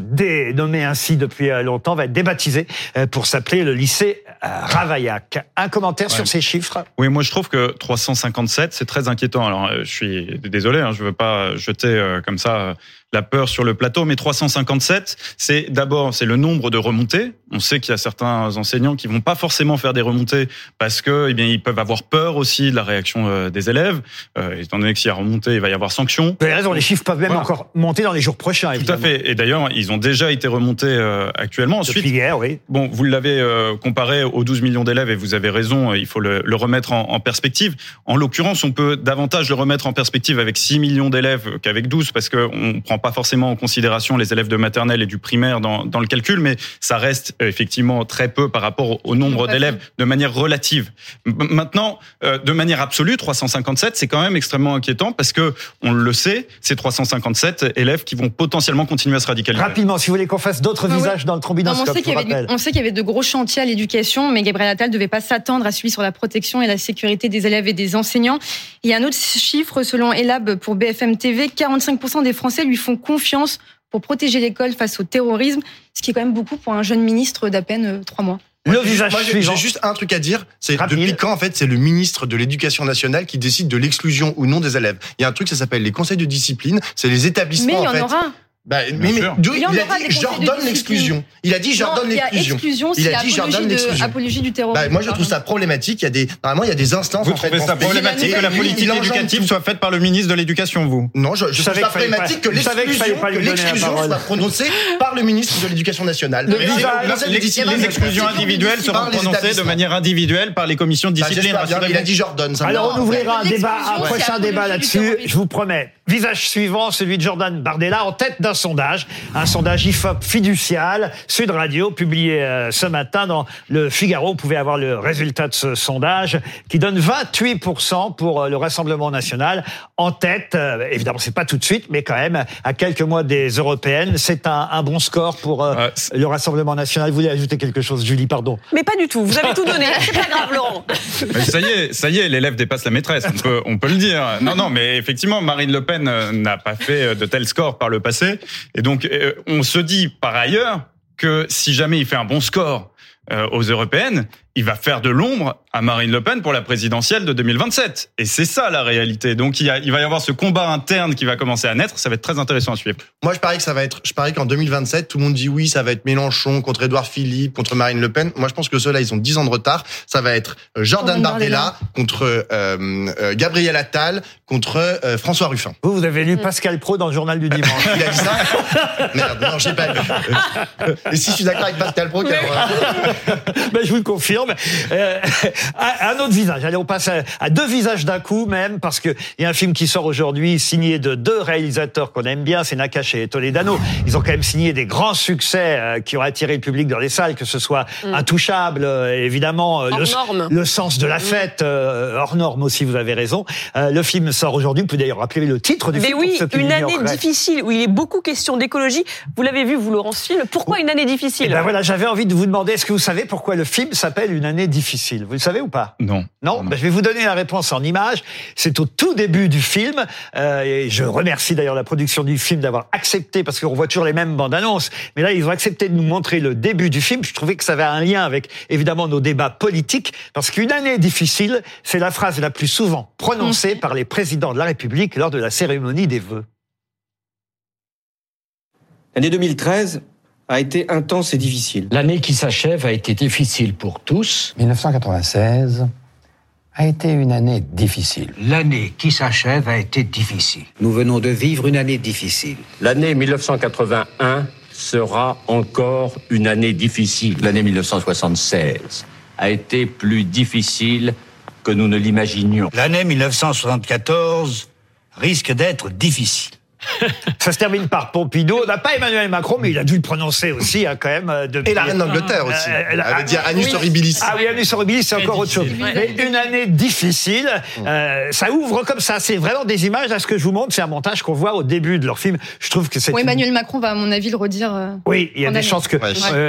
Speaker 1: nommé ainsi depuis euh, longtemps, va être débaptisé euh, pour s'appeler le lycée euh, Ravaillac. Un commentaire sur ces chiffres?
Speaker 7: Oui, moi je trouve que 357, c'est très inquiétant. Alors je suis désolé, hein, je veux pas jeter comme ça la peur sur le plateau, mais 357, c'est d'abord c'est le nombre de remontées. On sait qu'il y a certains enseignants qui vont pas forcément faire des remontées parce que eh bien ils peuvent avoir peur aussi de la réaction euh, des élèves. Euh, étant donné que s'il y a remontée, il va y avoir sanction.
Speaker 1: Vous avez raison, les chiffres peuvent même encore monter dans les jours prochains.
Speaker 7: Évidemment. Tout à fait. Et d'ailleurs, ils ont déjà été remontés euh, actuellement.
Speaker 1: Ensuite, Depuis hier, oui.
Speaker 7: Bon, vous l'avez euh, comparé aux 12 millions d'élèves et vous avez raison. Il faut le, le remettre en, en perspective. En l'occurrence, on peut davantage le remettre en perspective avec 6 millions d'élèves qu'avec 12 parce que on prend pas forcément en considération les élèves de maternelle et du primaire dans, dans le calcul, mais ça reste effectivement très peu par rapport au nombre d'élèves de manière relative. Maintenant, de manière absolue, 357, c'est quand même extrêmement inquiétant parce que on le sait, c'est 357 élèves qui vont potentiellement continuer à se radicaliser.
Speaker 1: Rapidement, si vous voulez qu'on fasse d'autres visages dans le trombinoscope,
Speaker 6: on sait qu'il y, avait de gros chantiers à l'éducation, mais Gabriel Attal ne devait pas s'attendre à celui sur la protection et la sécurité des élèves et des enseignants. Il y a un autre chiffre, selon Elab pour BFM TV, 45% des Français lui font confiance pour protéger l'école face au terrorisme, ce qui est quand même beaucoup pour un jeune ministre d'à peine euh, trois mois.
Speaker 9: Le visage J'ai juste un truc à dire. C'est depuis quand, en fait, c'est le ministre de l'Éducation nationale qui décide de l'exclusion ou non des élèves? Il y a un truc, ça s'appelle les conseils de discipline. C'est les établissements.
Speaker 6: Mais il
Speaker 9: y en,
Speaker 6: aura.
Speaker 9: Bah, mais, mais il, a dit j'ordonne l'exclusion. Il a dit j'ordonne l'exclusion.
Speaker 6: Il a dit j'ordonne l'exclusion. Apologie du terrorisme.
Speaker 9: Bah, moi je trouve ça problématique. Il y a des normalement il y a des instances.
Speaker 7: Vous trouvez ça problématique que la politique éducative soit faite par le ministre de l'Éducation, vous?
Speaker 9: Non, je, je trouve ça problématique que l'exclusion soit prononcée par le ministre de l'Éducation nationale.
Speaker 7: Les exclusions individuelles seront prononcées de manière individuelle par les commissions de bah, discipline.
Speaker 9: Il a dit j'ordonne.
Speaker 1: Alors on ouvrira un débat, un prochain débat là-dessus. Je vous promets. Visage suivant, celui de Jordan Bardella en tête d'un sondage, un sondage IFOP fiducial, Sud Radio, publié euh, ce matin dans le Figaro. Vous pouvez avoir le résultat de ce sondage qui donne 28% pour euh, le Rassemblement national en tête. Euh, évidemment, c'est pas tout de suite, mais quand même, à quelques mois des européennes, c'est un, bon score pour le Rassemblement national. Vous voulez ajouter quelque chose, Julie, pardon
Speaker 2: Mais pas du tout. Vous avez tout donné. (laughs) C'est pas grave, Laurent.
Speaker 7: ça y est, ça y est, l'élève dépasse la maîtresse. On peut, on peut le dire. Non, non, mais effectivement, Marine Le Pen n'a pas fait de tels scores par le passé. Et donc, euh, on se dit par ailleurs que si jamais il fait un bon score aux européennes, il va faire de l'ombre à Marine Le Pen pour la présidentielle de 2027. Et c'est ça la réalité. Donc il, y a, il, va y avoir ce combat interne qui va commencer à naître. Ça va être très intéressant à suivre.
Speaker 9: Moi, je parie que ça va être. Je parie qu'en 2027, tout le monde dit oui, ça va être Mélenchon contre Édouard Philippe contre Marine Le Pen. Moi, je pense que ceux-là, ils ont 10 ans de retard. Ça va être euh, Jordan Bardella contre euh, euh, Gabriel Attal contre euh, François Ruffin.
Speaker 1: Vous, vous avez lu Pascal Pro dans le journal du dimanche. (laughs)
Speaker 9: il a dit ça? Merde, non, j'ai pas lu. Et si je suis d'accord avec Pascal Pro, (laughs) ben,
Speaker 1: je vous le confirme. Euh, un autre visage. Allez, on passe à, deux visages d'un coup même, parce qu'il y a un film qui sort aujourd'hui, signé de deux réalisateurs qu'on aime bien, c'est Nakash et Toledano. Ils ont quand même signé des grands succès euh, qui ont attiré le public dans les salles, que ce soit mm. Intouchable, euh, évidemment, le, le, sens de la mm. fête, hors norme aussi, vous avez raison. le film sort aujourd'hui, vous pouvez d'ailleurs rappeler le titre du
Speaker 2: Mais
Speaker 1: film.
Speaker 2: oui, une année difficile, où il est beaucoup question d'écologie. Vous l'avez vu, vous, Laurent Film, pourquoi une année difficile
Speaker 1: eh ben voilà, J'avais envie de vous demander, est-ce que vous savez pourquoi le film s'appelle Une année difficile? Vous le savez ou pas
Speaker 7: Non.
Speaker 1: Non, ben, Je vais vous donner la réponse en image. C'est au tout début du film. Euh, et je remercie d'ailleurs la production du film d'avoir accepté, parce qu'on voit toujours les mêmes bandes annonces. Mais là, ils ont accepté de nous montrer le début du film. Je trouvais que ça avait un lien avec, évidemment, nos débats politiques. Parce qu'une année difficile, c'est la phrase la plus souvent prononcée mmh. par les présidents de la République lors de la cérémonie des vœux.
Speaker 11: L'année 2013 a été intense et difficile.
Speaker 12: L'année qui s'achève a été difficile pour tous.
Speaker 13: 1996 a été une année difficile.
Speaker 14: L'année qui s'achève a été difficile.
Speaker 15: Nous venons de vivre une année difficile.
Speaker 16: L'année 1981 sera encore une année difficile.
Speaker 17: L'année 1976 a été plus difficile que nous ne l'imaginions.
Speaker 18: L'année 1974 risque d'être difficile. (laughs)
Speaker 1: Ça se termine par Pompidou. On n'a pas Emmanuel Macron, mais il a dû le prononcer aussi, hein, quand même.
Speaker 9: Euh, depuis... Et la reine d'Angleterre euh, aussi. elle, veut dire Anus horribilis.
Speaker 1: Ah oui, Anus horribilis, c'est encore autre chose. Mais une année difficile. Euh, ça ouvre comme ça. C'est vraiment des images. Là, ce que je vous montre, c'est un montage qu'on voit au début de leur film. Je trouve que c'est.
Speaker 6: Oui, Emmanuel Macron va, à mon avis, le redire.
Speaker 1: oui, il y a des chances que.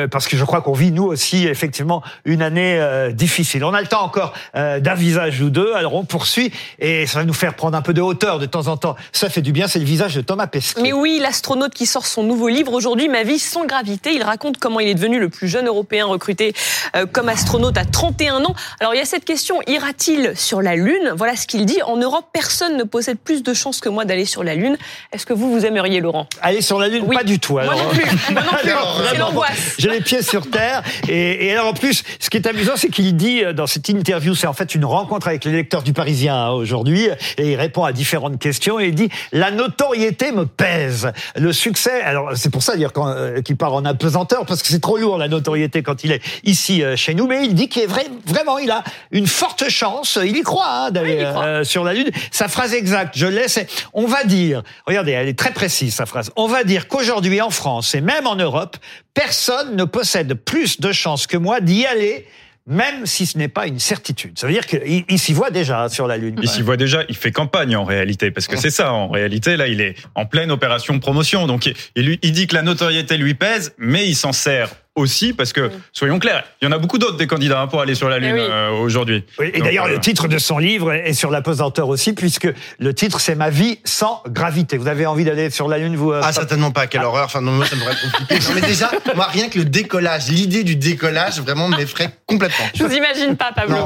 Speaker 1: parce que je crois qu'on vit, nous aussi, effectivement, une année difficile. On a le temps encore d'un visage ou deux. Alors, on poursuit. Et ça va nous faire prendre un peu de hauteur de temps en temps. Ça fait du bien. C'est le visage Thomas Pesquet.
Speaker 2: Mais oui, l'astronaute qui sort son nouveau livre aujourd'hui, Ma vie sans gravité. Il raconte comment il est devenu le plus jeune Européen recruté euh, comme astronaute à 31 ans. Alors il y a cette question, ira-t-il sur la Lune? Voilà ce qu'il dit. En Europe, personne ne possède plus de chances que moi d'aller sur la Lune. Est-ce que vous, vous aimeriez, Laurent?
Speaker 1: Aller sur la Lune Pas du tout.
Speaker 2: Alors. Moi non plus. (laughs) Moi non plus. C'est l'angoisse.
Speaker 1: J'ai les pieds sur terre. Et, et, alors en plus, ce qui est amusant, c'est qu'il dit euh, dans cette interview, c'est en fait une rencontre avec les lecteurs du Parisien hein, aujourd'hui, et il répond à différentes questions, et il dit, la notoriété notoriété me pèse. Le succès, alors c'est pour ça dire euh, qu'il part en apesanteur parce que c'est trop lourd la notoriété quand il est ici euh, chez nous. Mais il dit qu'il est vrai, vraiment, il a une forte chance. Il y croit hein, d'aller euh, sur la lune. Sa phrase exacte, je laisse. On va dire, regardez, elle est très précise sa phrase. On va dire qu'aujourd'hui en France et même en Europe, personne ne possède plus de chances que moi d'y aller même si ce n'est pas une certitude. Ça veut dire qu'il s'y voit déjà sur la Lune.
Speaker 7: Il s'y voit déjà, il fait campagne en réalité, parce que c'est ça, en réalité, là, il est en pleine opération promotion. Donc, il, il dit que la notoriété lui pèse, mais il s'en sert aussi, parce que, soyons clairs, il y en a beaucoup d'autres des candidats hein, pour aller sur la Lune eh euh, aujourd'hui.
Speaker 1: et d'ailleurs, le titre de son livre est sur la pesanteur aussi, puisque le titre, c'est Ma vie sans gravité. Vous avez envie d'aller sur la Lune, vous
Speaker 9: euh, Ah, certainement pas. Quelle ah. horreur. Enfin, non, moi, ça me ferait compliqué. non, mais déjà, moi, rien que le décollage, l'idée du décollage, vraiment m'effraie complètement.
Speaker 2: Je vous imagine pas, Pablo.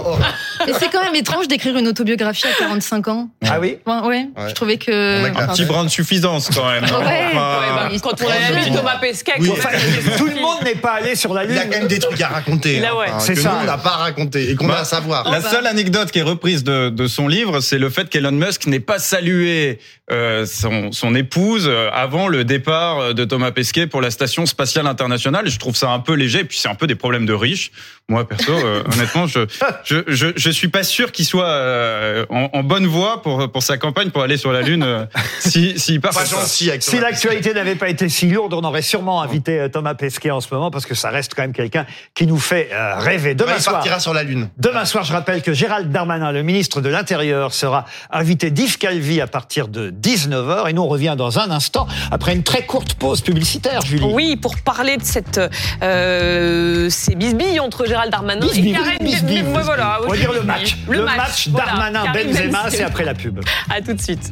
Speaker 6: Et c'est quand même étrange d'écrire une autobiographie à 45 ans.
Speaker 1: Ah oui?
Speaker 6: Ouais, Je trouvais que.
Speaker 7: Un petit brin de suffisance, quand même.
Speaker 2: Ouais. Bah, quand on a Thomas Pesquet,
Speaker 1: tout le monde n'est pas sur la Lune.
Speaker 9: Il y a quand même des trucs à raconter. Là,
Speaker 1: hein, c'est ça.
Speaker 9: on n'a pas raconté et qu'on bah, a à savoir.
Speaker 7: La seule anecdote qui est reprise de, de son livre, c'est le fait qu'Elon Musk n'ait pas salué euh, son, son, épouse euh, avant le départ de Thomas Pesquet pour la station spatiale internationale. Je trouve ça un peu léger, et puis c'est un peu des problèmes de riches. Moi, perso, euh, (laughs) honnêtement, je, je, je, je, suis pas sûr qu'il soit euh, en, en, bonne voie pour, pour sa campagne pour aller sur la Lune. (laughs) si, si,
Speaker 9: pas si
Speaker 1: l'actualité n'avait pas été si lourde, on aurait sûrement invité Thomas Pesquet en ce moment parce que ça reste quand même quelqu'un qui nous fait euh, rêver.
Speaker 9: Demain soir, partira sur la Lune.
Speaker 1: Demain soir, je rappelle que Gérald Darmanin, le ministre de l'Intérieur, sera invité d'Yves Calvi à partir de 19h. Et nous, on revient dans un instant, après une très courte pause publicitaire, Julie.
Speaker 2: Oui, pour parler de cette, euh, ces bisbilles entre Gérald Darmanin
Speaker 1: et Karim Voilà, on va dire le match. Le, match, Darmanin-Benzema, c'est après la pub.
Speaker 2: À tout de suite.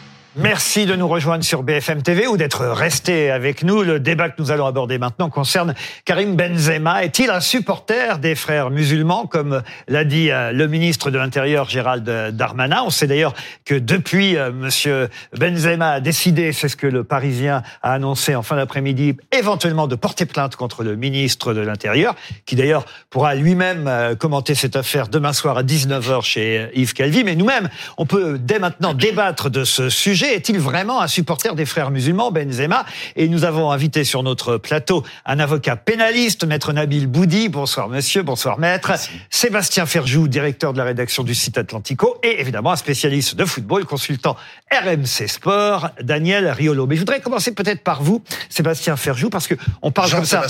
Speaker 1: Merci de nous rejoindre sur BFM TV ou d'être resté avec nous. Le débat que nous allons aborder maintenant concerne Karim Benzema. Est-il un supporter des frères musulmans, comme l'a dit euh, le ministre de l'Intérieur Gérald Darmanin? On sait d'ailleurs que depuis, euh, Monsieur Benzema a décidé, c'est ce que le Parisien a annoncé en fin d'après-midi, éventuellement de porter plainte contre le ministre de l'Intérieur, qui d'ailleurs pourra lui-même euh, commenter cette affaire demain soir à 19h chez Yves Calvi. Mais nous-mêmes, on peut dès maintenant débattre de ce sujet est-il vraiment un supporter des frères musulmans, Benzema? Et nous avons invité sur notre plateau un avocat pénaliste, maître Nabil Boudi. Bonsoir monsieur, bonsoir maître. Sébastien Ferjou, directeur de la rédaction du site Atlantico. Et évidemment un spécialiste de football, consultant RMC Sport, Daniel Riolo. Mais je voudrais commencer peut-être par vous, Sébastien Ferjou, parce que on parle comme ça.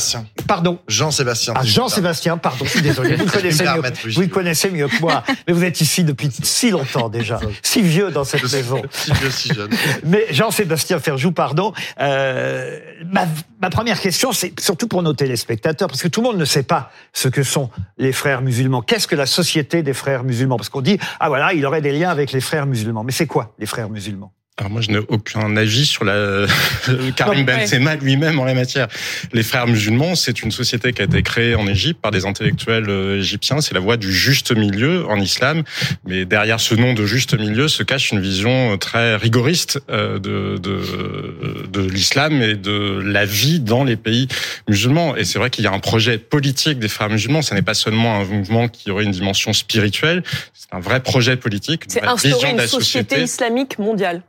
Speaker 1: Pardon.
Speaker 9: Jean-Sébastien.
Speaker 1: Ah, Jean-Sébastien, pardon, je suis désolé. Vous (laughs) connaissez mieux, vous connaissez mieux que moi. Mais vous êtes ici depuis si longtemps déjà. (laughs) Si vieux dans cette maison.
Speaker 9: Si vieux, si (laughs)
Speaker 1: Mais Jean-Sébastien Ferjou, pardon. Euh, ma, ma, première question, c'est surtout pour nos téléspectateurs, parce que tout le monde ne sait pas ce que sont les frères musulmans. Qu'est-ce que la société des frères musulmans? Parce qu'on dit, ah voilà, il aurait des liens avec les frères musulmans. Mais c'est quoi les frères musulmans?
Speaker 19: Alors moi, je n'ai aucun avis sur la (laughs) (laughs) Karim Benzema lui-même en la matière. Les Frères musulmans, c'est une société qui a été créée en Égypte par des intellectuels euh, égyptiens. C'est la voie du juste milieu en islam. Mais derrière ce nom de juste milieu se cache une vision très rigoriste euh, de de, de l'islam et de la vie dans les pays musulmans. Et c'est vrai qu'il y a un projet politique des Frères musulmans. Ce n'est pas seulement un mouvement qui aurait une dimension spirituelle. C'est un vrai projet politique.
Speaker 2: C'est instaurer une société islamique mondiale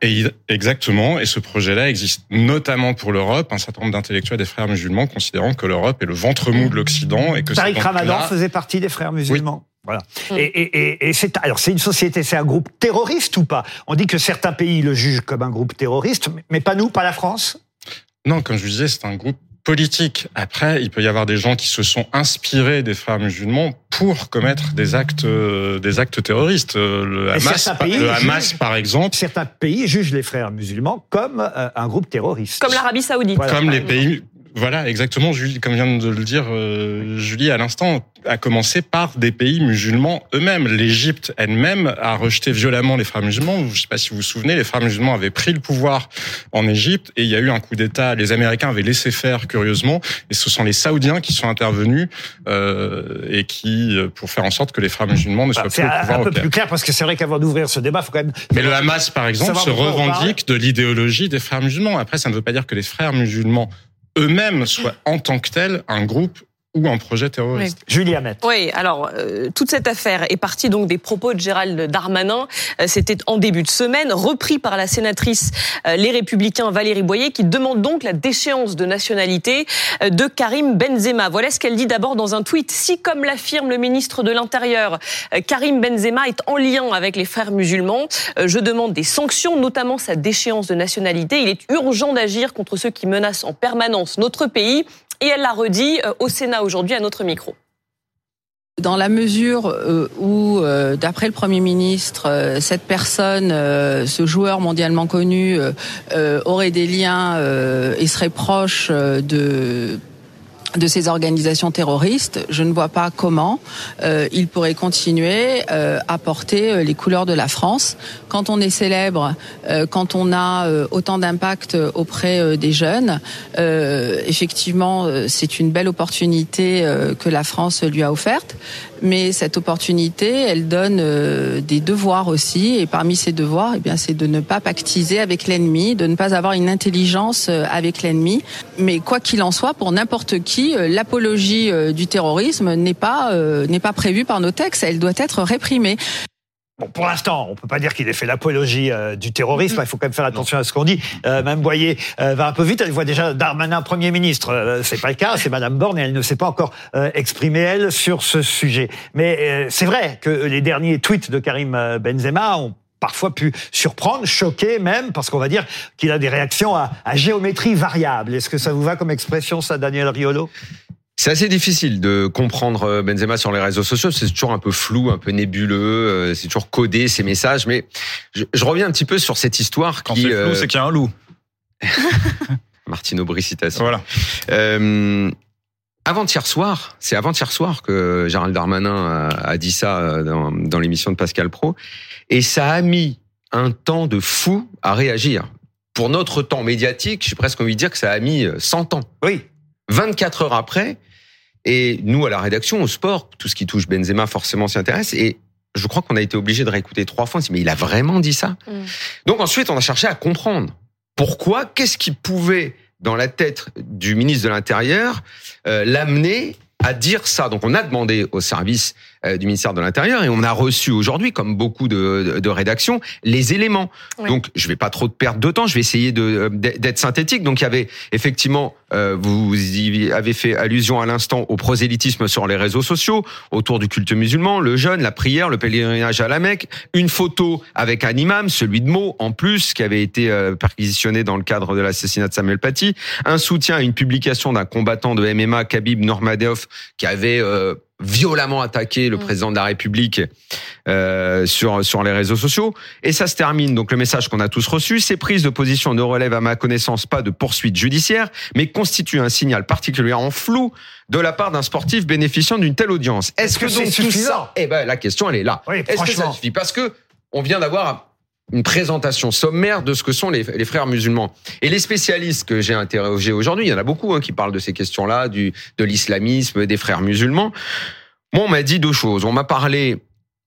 Speaker 19: exactement. Et ce projet-là existe notamment pour l'Europe. Un certain nombre d'intellectuels des frères musulmans considérant que l'Europe est le ventre mou de l'Occident et que
Speaker 1: Tariq Ramadan faisait partie des frères musulmans. Voilà. Mm. Et, et, et c'est alors c'est une société, c'est un groupe terroriste ou pas? On dit que certains pays le jugent comme un groupe terroriste, mais pas nous, pas la France?
Speaker 19: Non, comme je vous disais, c'est un groupe politique. Après, il peut y avoir des gens qui se sont inspirés des frères musulmans pour commettre des actes, euh, des actes terroristes. Euh, le Hamas, le Hamas par exemple.
Speaker 1: Certains pays jugent les frères musulmans comme euh, un groupe terroriste.
Speaker 2: Comme l'Arabie Saoudite.
Speaker 19: Comme les pays voilà, exactement, Julie, comme vient de le dire euh, Julie à l'instant, a commencé par des pays musulmans eux-mêmes. L'Égypte elle-même a rejeté violemment les frères musulmans. Je ne sais pas si vous vous souvenez, les frères musulmans avaient pris le pouvoir en Égypte et il y a eu un coup d'État. Les Américains avaient laissé faire curieusement et ce sont les Saoudiens qui sont intervenus euh, et qui euh, pour faire en sorte que les frères musulmans ne soient plus au pouvoir.
Speaker 1: C'est un peu plus clair parce que c'est vrai qu'avant d'ouvrir ce débat, il faut quand même.
Speaker 19: Mais le Hamas, par exemple, se revendique de l'idéologie des frères musulmans. Après, ça ne veut pas dire que les frères musulmans eux-mêmes soient en tant que tels un groupe projet terroriste.
Speaker 1: Oui. Julie Hamet.
Speaker 2: Oui, alors euh, toute cette affaire est partie donc des propos de Gérald Darmanin. Euh, C'était en début de semaine, repris par la sénatrice euh, Les Républicains Valérie Boyer, qui demande donc la déchéance de nationalité euh, de Karim Benzema. Voilà ce qu'elle dit d'abord dans un tweet. Si, comme l'affirme le ministre de l'Intérieur, euh, Karim Benzema est en lien avec les frères musulmans, euh, je demande des sanctions, notamment sa déchéance de nationalité. Il est urgent d'agir contre ceux qui menacent en permanence notre pays. Et elle l'a redit euh, au Sénat aujourd'hui à notre micro.
Speaker 20: Dans la mesure euh, où, euh, d'après le Premier ministre, cette personne, ce joueur mondialement connu, aurait des liens et serait proche de de ces organisations terroristes, je ne vois pas comment euh, il pourrait continuer euh, à porter euh, les couleurs de la France. Quand on est célèbre, euh, quand on a euh, autant d'impact auprès des jeunes, effectivement, c'est une belle opportunité que la France lui a offerte. Mais cette opportunité, elle donne euh, des devoirs aussi. Et parmi ces devoirs, eh bien, c'est de ne pas pactiser avec l'ennemi, de ne pas avoir une intelligence euh, avec l'ennemi. Mais quoi qu'il en soit, pour n'importe qui, euh, l'apologie euh, du terrorisme n'est pas euh, n'est pas prévue par nos textes. Elle doit être réprimée.
Speaker 1: Bon, pour l'instant, on peut pas dire qu'il ait fait l'apologie euh, du terrorisme. Il faut quand même faire attention à ce qu'on dit. Euh, Mme Boyer euh, va un peu vite. Elle voit déjà Darmanin Premier ministre. Euh, c'est pas le cas. C'est Madame Borne et elle ne s'est pas encore euh, exprimée elle sur ce sujet. Mais c'est vrai que les derniers tweets de Karim Benzema ont parfois pu surprendre, choquer même, parce qu'on va dire qu'il a des réactions à, à géométrie variable. Est-ce que ça vous va comme expression, ça, Daniel Riolo?
Speaker 21: C'est assez difficile de comprendre euh, Benzema sur les réseaux sociaux. C'est toujours un peu flou, un peu nébuleux. euh, C'est toujours codé ces messages. Mais je, je reviens un petit peu sur cette histoire
Speaker 7: Quand
Speaker 21: qui.
Speaker 7: c'est flou,
Speaker 21: euh,
Speaker 7: c'est qu'il y a un loup. (laughs)
Speaker 21: Martine Aubry citation.
Speaker 7: Voilà.
Speaker 21: Euh, avant-hier soir, c'est avant-hier soir que Gérald Darmanin a, a dit ça dans, dans l'émission de Pascal Pro, et ça a mis un temps de fou à réagir. Pour notre temps médiatique, j'ai presque envie de dire que ça a mis euh, 100 ans.
Speaker 1: Oui.
Speaker 21: 24 heures après, et nous à la rédaction, au sport, tout ce qui touche Benzema forcément s'y intéresse, et je crois qu'on a été obligé de réécouter trois fois. On s'est dit, mais il a vraiment dit ça donc ensuite, on a cherché à comprendre pourquoi, qu'est-ce qui pouvait, dans la tête du ministre de l'Intérieur, euh, l'amener à dire ça. Donc on a demandé au service du ministère de l'Intérieur et on a reçu aujourd'hui, comme beaucoup de, de, de rédactions, les éléments. Donc je vais pas trop perdre de temps, je vais essayer euh, d'être synthétique. Donc il y avait effectivement, euh, vous y avez fait allusion à l'instant au prosélytisme sur les réseaux sociaux, autour du culte musulman, le jeûne, la prière, le pèlerinage à la Mecque, une photo avec un imam, celui de Meaux en plus, qui avait été euh, perquisitionné dans le cadre de l'assassinat de Samuel Paty, un soutien à une publication d'un combattant de MMA, Khabib Nurmagomedov, qui avait euh, violemment attaqué le président de la République euh, sur sur les réseaux sociaux. Et ça se termine. Donc le message qu'on a tous reçu, ces prises de position ne relèvent à ma connaissance pas de poursuites judiciaires, mais constituent un signal particulièrement flou de la part d'un sportif bénéficiant d'une telle audience. Est-ce que,
Speaker 1: que
Speaker 21: donc
Speaker 1: c'est
Speaker 21: tout
Speaker 1: suffisant?
Speaker 21: Ça Eh ben la question elle est là.
Speaker 1: Oui,
Speaker 21: Est-ce que ça
Speaker 1: franchement.
Speaker 21: suffit? Parce que on vient d'avoir une présentation sommaire de ce que sont les, frères musulmans. Et les spécialistes que j'ai interrogés aujourd'hui, il y en a beaucoup hein, qui parlent de ces questions-là, du de l'islamisme, des frères musulmans. Moi, on m'a dit deux choses. On m'a parlé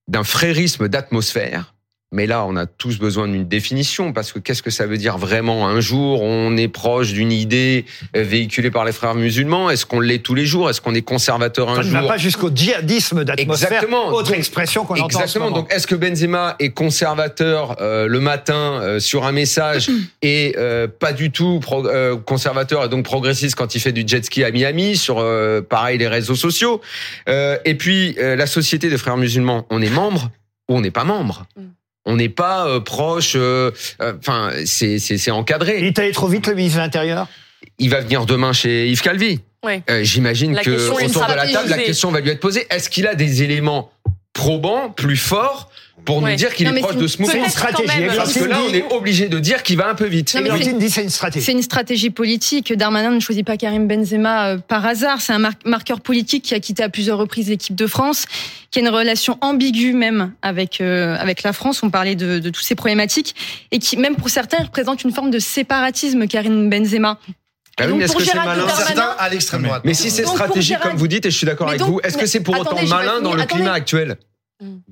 Speaker 21: d'un frérisme d'atmosphère. Mais là, on a tous besoin d'une définition parce que qu'est-ce que ça veut dire vraiment Un jour, on est proche d'une idée euh, véhiculée par les frères musulmans? Est-ce qu'on l'est tous les jours? Est-ce qu'on est conservateur un
Speaker 1: Ça ne
Speaker 21: jour?
Speaker 1: va pas jusqu'au djihadisme d'atmosphère.
Speaker 21: Exactement.
Speaker 1: Autre
Speaker 21: Donc-
Speaker 1: expression qu'on entend en ce
Speaker 21: Exactement. Donc, est-ce que Benzema est conservateur euh, le matin euh, sur un message (clears throat) et euh, pas du tout pro- euh, conservateur et donc progressiste quand il fait du jet ski à Miami sur euh, pareil les réseaux sociaux? Euh, Et puis euh, la société des frères musulmans, on est membre ou on n'est pas membre? On n'est pas euh, proche. euh, euh, Enfin, c'est c'est c'est encadré.
Speaker 1: Il est allé trop vite le ministre de l'Intérieur?
Speaker 21: Il va venir demain chez Yves Calvi.
Speaker 2: Oui.
Speaker 21: Euh, J'imagine que autour de la table, la question va lui être posée. Est-ce qu'il a des éléments probants, plus forts, pour
Speaker 2: Ouais.
Speaker 21: nous dire qu'il est proche
Speaker 6: c'est
Speaker 21: de ce mouvement
Speaker 6: peut-être quand
Speaker 1: stratégie,
Speaker 6: même.
Speaker 21: Parce que là, on est obligé de dire qu'il va un peu vite.
Speaker 6: Non, mais c'est-
Speaker 1: Valentine dit c'est une stratégie.
Speaker 6: C'est une stratégie politique. Darmanin ne choisit pas Karim Benzema euh, par hasard. C'est un mar- marqueur politique qui a quitté à plusieurs reprises l'équipe de France, qui a une relation ambiguë même avec euh, avec la France. On parlait de, de toutes ces problématiques et qui, même pour certains, représente une forme de séparatisme. Karim Benzema.
Speaker 21: Ah oui, est-ce
Speaker 6: pour
Speaker 21: que c'est malin
Speaker 6: Darmanin-
Speaker 9: Certains à l'extrême droite.
Speaker 21: Mais si c'est stratégique, comme vous dites, et je suis d'accord avec
Speaker 6: donc,
Speaker 21: vous, est-ce que c'est pour autant malin dans le
Speaker 6: Attendez.
Speaker 21: climat actuel?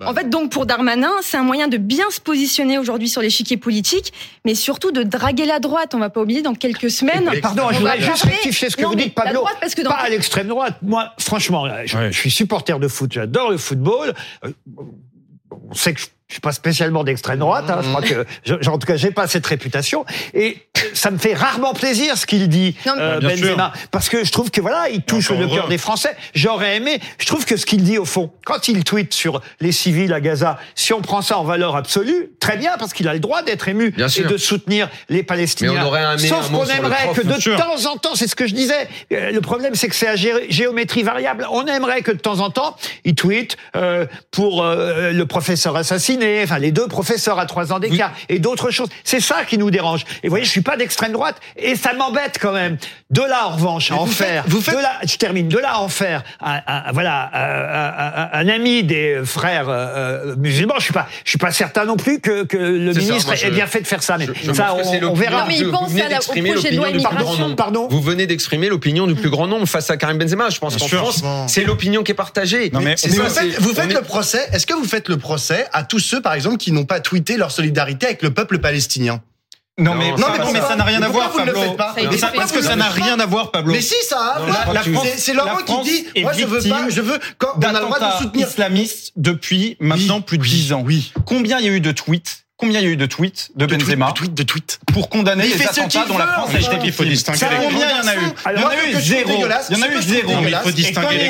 Speaker 6: En fait, donc pour Darmanin, c'est un moyen de bien se positionner aujourd'hui sur l'échiquier politique, mais surtout de draguer la droite. On va pas oublier dans quelques semaines.
Speaker 1: Mais pardon,
Speaker 6: on
Speaker 1: je voudrais juste rectifier ce que
Speaker 6: Non,
Speaker 1: vous dites, Pablo.
Speaker 6: droite, parce que dans-
Speaker 1: Pas à l'extrême droite. Moi, franchement, je, je suis supporter de foot, j'adore le football. Euh, On sait que je je suis pas spécialement d'extrême droite. hein, je crois que, je- en tout cas, j'ai pas cette réputation. Et ça me fait rarement plaisir ce qu'il dit,
Speaker 6: Non,
Speaker 1: euh, Benzema, parce que je trouve que voilà, il touche le cœur des Français. J'aurais aimé. Je trouve que ce qu'il dit au fond, quand il tweet sur les civils à Gaza, si on prend ça en valeur absolue, très bien, parce qu'il a le droit d'être ému
Speaker 21: Bien
Speaker 1: et
Speaker 21: sûr.
Speaker 1: de soutenir les Palestiniens.
Speaker 21: Mais on aurait aimé
Speaker 1: Sauf
Speaker 21: un mot
Speaker 1: qu'on aimerait
Speaker 21: prof,
Speaker 1: que de
Speaker 21: sûr.
Speaker 1: temps en temps, c'est ce que je disais. euh, Le problème, c'est que c'est à gé- géométrie variable. On aimerait que de temps en temps, il tweet euh, pour euh, le professeur enfin les deux professeurs à trois ans d'écart et d'autres choses. C'est ça qui nous dérange. Et vous voyez, je suis pas d'extrême droite et ça m'embête quand même. De là, en revanche, à en
Speaker 9: vous faites-
Speaker 1: faire.
Speaker 9: vous faites-
Speaker 1: De là, je termine. De là, à en faire. Voilà, un, ami des frères euh, musulmans. Je suis pas, je suis pas certain non plus que, que le
Speaker 21: ça,
Speaker 1: ministre
Speaker 21: je-
Speaker 1: ait bien fait de faire ça. Mais
Speaker 21: Je
Speaker 1: ça,
Speaker 21: que c'est
Speaker 1: on, on verra.
Speaker 6: Non, mais il pense
Speaker 21: vous venez
Speaker 6: à la- au
Speaker 21: d'exprimer
Speaker 6: projet de loi
Speaker 21: l'opinion du plus grand
Speaker 6: immigration.
Speaker 21: nombre.
Speaker 1: Pardon
Speaker 21: Vous venez d'exprimer l'opinion du plus grand nombre face à Karim Benzema. Je pense qu'en. France, c'est l'opinion qui est partagée.
Speaker 7: Non, mais-
Speaker 21: ça,
Speaker 9: vous faites, vous faites
Speaker 21: est-
Speaker 9: le procès. Est-ce que vous faites le procès à tous ceux, par exemple, qui n'ont pas tweeté leur solidarité avec le peuple palestinien
Speaker 7: Non, mais,
Speaker 21: Non, ça,
Speaker 7: mais,
Speaker 21: ça,
Speaker 7: mais
Speaker 21: ça.
Speaker 7: ça n'a rien à voir,
Speaker 9: pourquoi vous ne le
Speaker 7: Pablo.
Speaker 9: faites pas
Speaker 6: Ça a été
Speaker 7: Mais ça-
Speaker 6: fait.
Speaker 7: Parce que ça n'a rien à voir, Pablo.
Speaker 9: Mais si, ça a. C'est- Laurent
Speaker 7: la
Speaker 9: qui dit Moi, je veux pas, je veux. Quand on a le droit de soutenir.
Speaker 7: islamistes depuis maintenant plus de 10 ans.
Speaker 9: Oui.
Speaker 7: Combien il y a eu de tweets Combien il y a eu de tweets de, Benzema
Speaker 9: de tweets, de tweets.
Speaker 7: pour condamner les attentats dont la France a été
Speaker 19: Il faut distinguer les
Speaker 7: Combien il y en a eu Il y en a eu zéro. Il y en a eu zéro. Il faut distinguer les.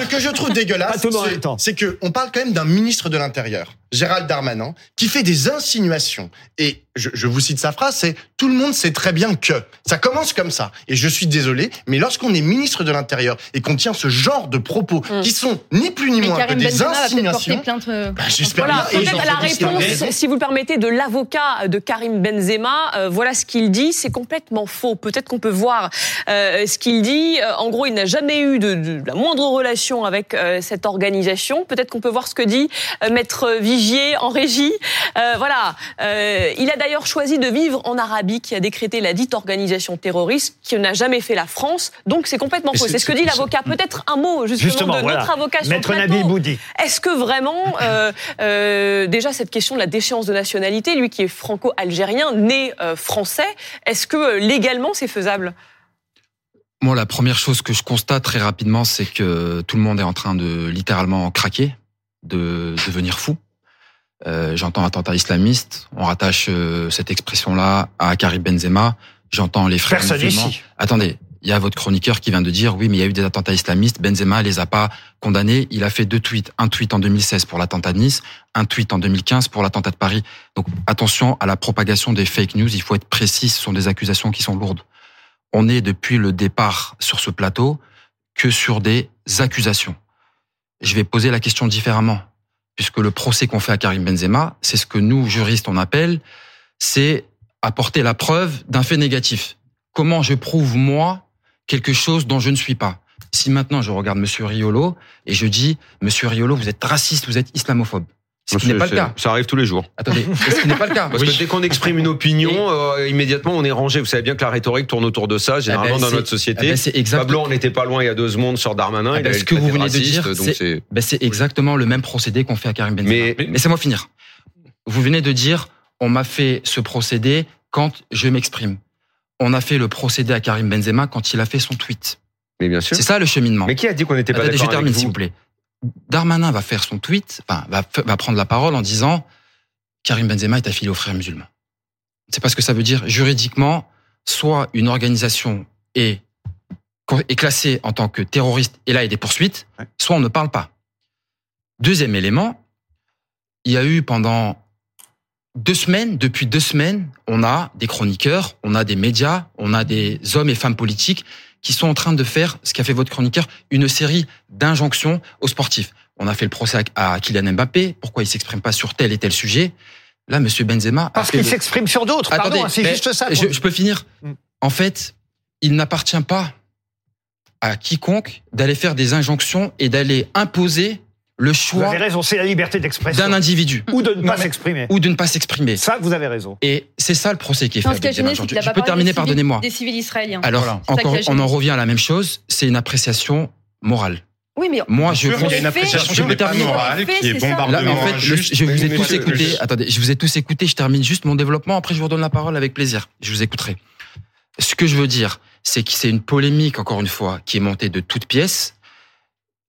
Speaker 9: Ce que je trouve dégueulasse, c'est-
Speaker 1: même temps.
Speaker 9: c'est que on parle quand même d'un ministre de l'Intérieur, Gérald Darmanin, qui fait des insinuations. Et je, je vous cite sa phrase, c'est tout le monde sait très bien que ça commence comme ça. Et je suis désolé, mais lorsqu'on est ministre de l'Intérieur et qu'on tient ce genre de propos
Speaker 6: Mm.
Speaker 9: qui sont ni plus ni moins que
Speaker 6: Karim
Speaker 9: des
Speaker 6: Benzema
Speaker 9: insinuations,
Speaker 6: plainte. euh,
Speaker 9: bah, j'espère
Speaker 2: Voilà,
Speaker 9: bien. Et
Speaker 2: la réponse, si vous le permettez, de l'avocat de Karim Benzema. Euh, voilà ce qu'il dit, c'est complètement faux. Peut-être qu'on peut voir euh, ce qu'il dit. En gros, il n'a jamais eu de, de la moindre relation avec cette organisation. Peut-être qu'on peut voir ce que dit Maître Vigier en régie. Voilà. Il a d'ailleurs choisi de vivre en Arabie, qui a décrété la dite organisation terroriste, qui n'a jamais fait la France. Donc c'est complètement faux.
Speaker 21: c'est-
Speaker 2: ce que dit l'avocat. Peut-être un mot justement,
Speaker 1: Justement,
Speaker 2: de
Speaker 1: voilà.
Speaker 2: notre avocat sur
Speaker 1: Maître. Nabil Boudi.
Speaker 2: Est-ce que vraiment, euh, euh, déjà cette question de la déchéance de nationalité, lui qui est franco-algérien, né euh, français, est-ce que euh, légalement c'est faisable?
Speaker 22: Moi, la première chose que je constate très rapidement, c'est que tout le monde est en train de littéralement craquer, de devenir fou. Euh, J'entends attentat islamiste, on rattache euh, cette expression-là à Karim Benzema. J'entends les frères
Speaker 1: Personne ici.
Speaker 22: Attendez, il y a votre chroniqueur qui vient de dire oui, mais il y a eu des attentats islamistes. Benzema les a pas condamnés. Il a fait deux tweets, un tweet en 2016 pour l'attentat de Nice, un tweet en 2015 pour l'attentat de Paris. Donc attention à la propagation des fake news. Il faut être précis. Ce sont des accusations qui sont lourdes. On est depuis le départ sur ce plateau que sur des accusations. Je vais poser la question différemment, puisque le procès qu'on fait à Karim Benzema, c'est ce que nous juristes on appelle, c'est apporter la preuve d'un fait négatif. Comment je prouve moi quelque chose dont je ne suis pas? Si maintenant je regarde Monsieur Riolo et je dis Monsieur Riolo, vous êtes raciste, vous êtes islamophobe. Ce qui n'est pas le
Speaker 2: Ah,
Speaker 22: cas.
Speaker 21: Ça arrive tous les jours.
Speaker 22: Attendez, ce qui n'est pas le cas.
Speaker 21: Parce que dès qu'on exprime une opinion, euh, immédiatement on est rangé. Vous savez bien que la rhétorique tourne autour de ça, généralement
Speaker 22: Eh ben,
Speaker 21: dans notre société.
Speaker 22: eh ben, exact-
Speaker 21: Pablo, on n'était pas loin il y a deux secondes sur Darmanin.
Speaker 22: Ah
Speaker 21: il
Speaker 22: ben, ce que vous venez de dire, c'est ben, exactement le même procédé qu'on fait à Karim Benzema.
Speaker 21: Mais-
Speaker 22: Mais, laissez-moi finir. Vous venez de dire, on m'a fait ce procédé quand je m'exprime. On a fait le procédé à Karim Benzema quand il a fait son tweet.
Speaker 21: Mais bien sûr.
Speaker 22: C'est ça le cheminement.
Speaker 21: Mais qui a dit qu'on n'était pas
Speaker 22: Attendez,
Speaker 21: d'accord
Speaker 22: je termine, s'il
Speaker 21: vous
Speaker 22: plaît. Darmanin va faire son tweet, enfin, va, va prendre la parole en disant Karim Benzema est affilié aux frères musulmans. C'est pas ce que ça veut dire juridiquement. Soit une organisation est, est classée en tant que terroriste et là il y a des poursuites, soit on ne parle pas. Deuxième élément, il y a eu pendant deux semaines, depuis deux semaines, on a des chroniqueurs, on a des médias, on a des hommes et femmes politiques qui sont en train de faire, ce qu'a fait votre chroniqueur, une série d'injonctions aux sportifs. On a fait le procès à Kylian Mbappé, pourquoi il s'exprime pas sur tel et tel sujet? Là, Monsieur Benzema... a
Speaker 1: Parce qu'il s'exprime sur d'autres. Pardon,
Speaker 22: Attendez,
Speaker 1: hein, c'est juste ça.
Speaker 22: Je, je peux finir.
Speaker 1: Mm.
Speaker 22: En fait, il n'appartient pas à quiconque d'aller faire des injonctions et d'aller imposer le
Speaker 1: Vous
Speaker 22: choix
Speaker 1: avez raison, c'est la liberté d'expression.
Speaker 22: d'un individu
Speaker 1: Ou de ne pas s'exprimer.
Speaker 22: ou de ne pas s'exprimer.
Speaker 1: Ça, vous avez raison.
Speaker 22: Et c'est ça le procès qui est fait
Speaker 6: Non, gêné,
Speaker 22: Je peux terminer, pardonnez-moi.
Speaker 6: Des civils israéliens.
Speaker 22: Alors, encore, on en revient à la même chose, c'est une appréciation morale.
Speaker 6: Oui, mais
Speaker 22: Moi, je
Speaker 7: il y a une appréciation
Speaker 6: je
Speaker 7: qui n'est pas
Speaker 6: termine.
Speaker 7: morale, qui est bombardement
Speaker 22: Là, en fait, je vous ai tous
Speaker 7: Monsieur-
Speaker 22: écouté. Attendez, je vous ai tous écouté. Je termine juste mon développement. Après, je vous redonne la parole avec plaisir. Je vous écouterai. Ce que je veux dire, c'est que c'est une polémique, encore une fois, qui est montée de toutes pièces.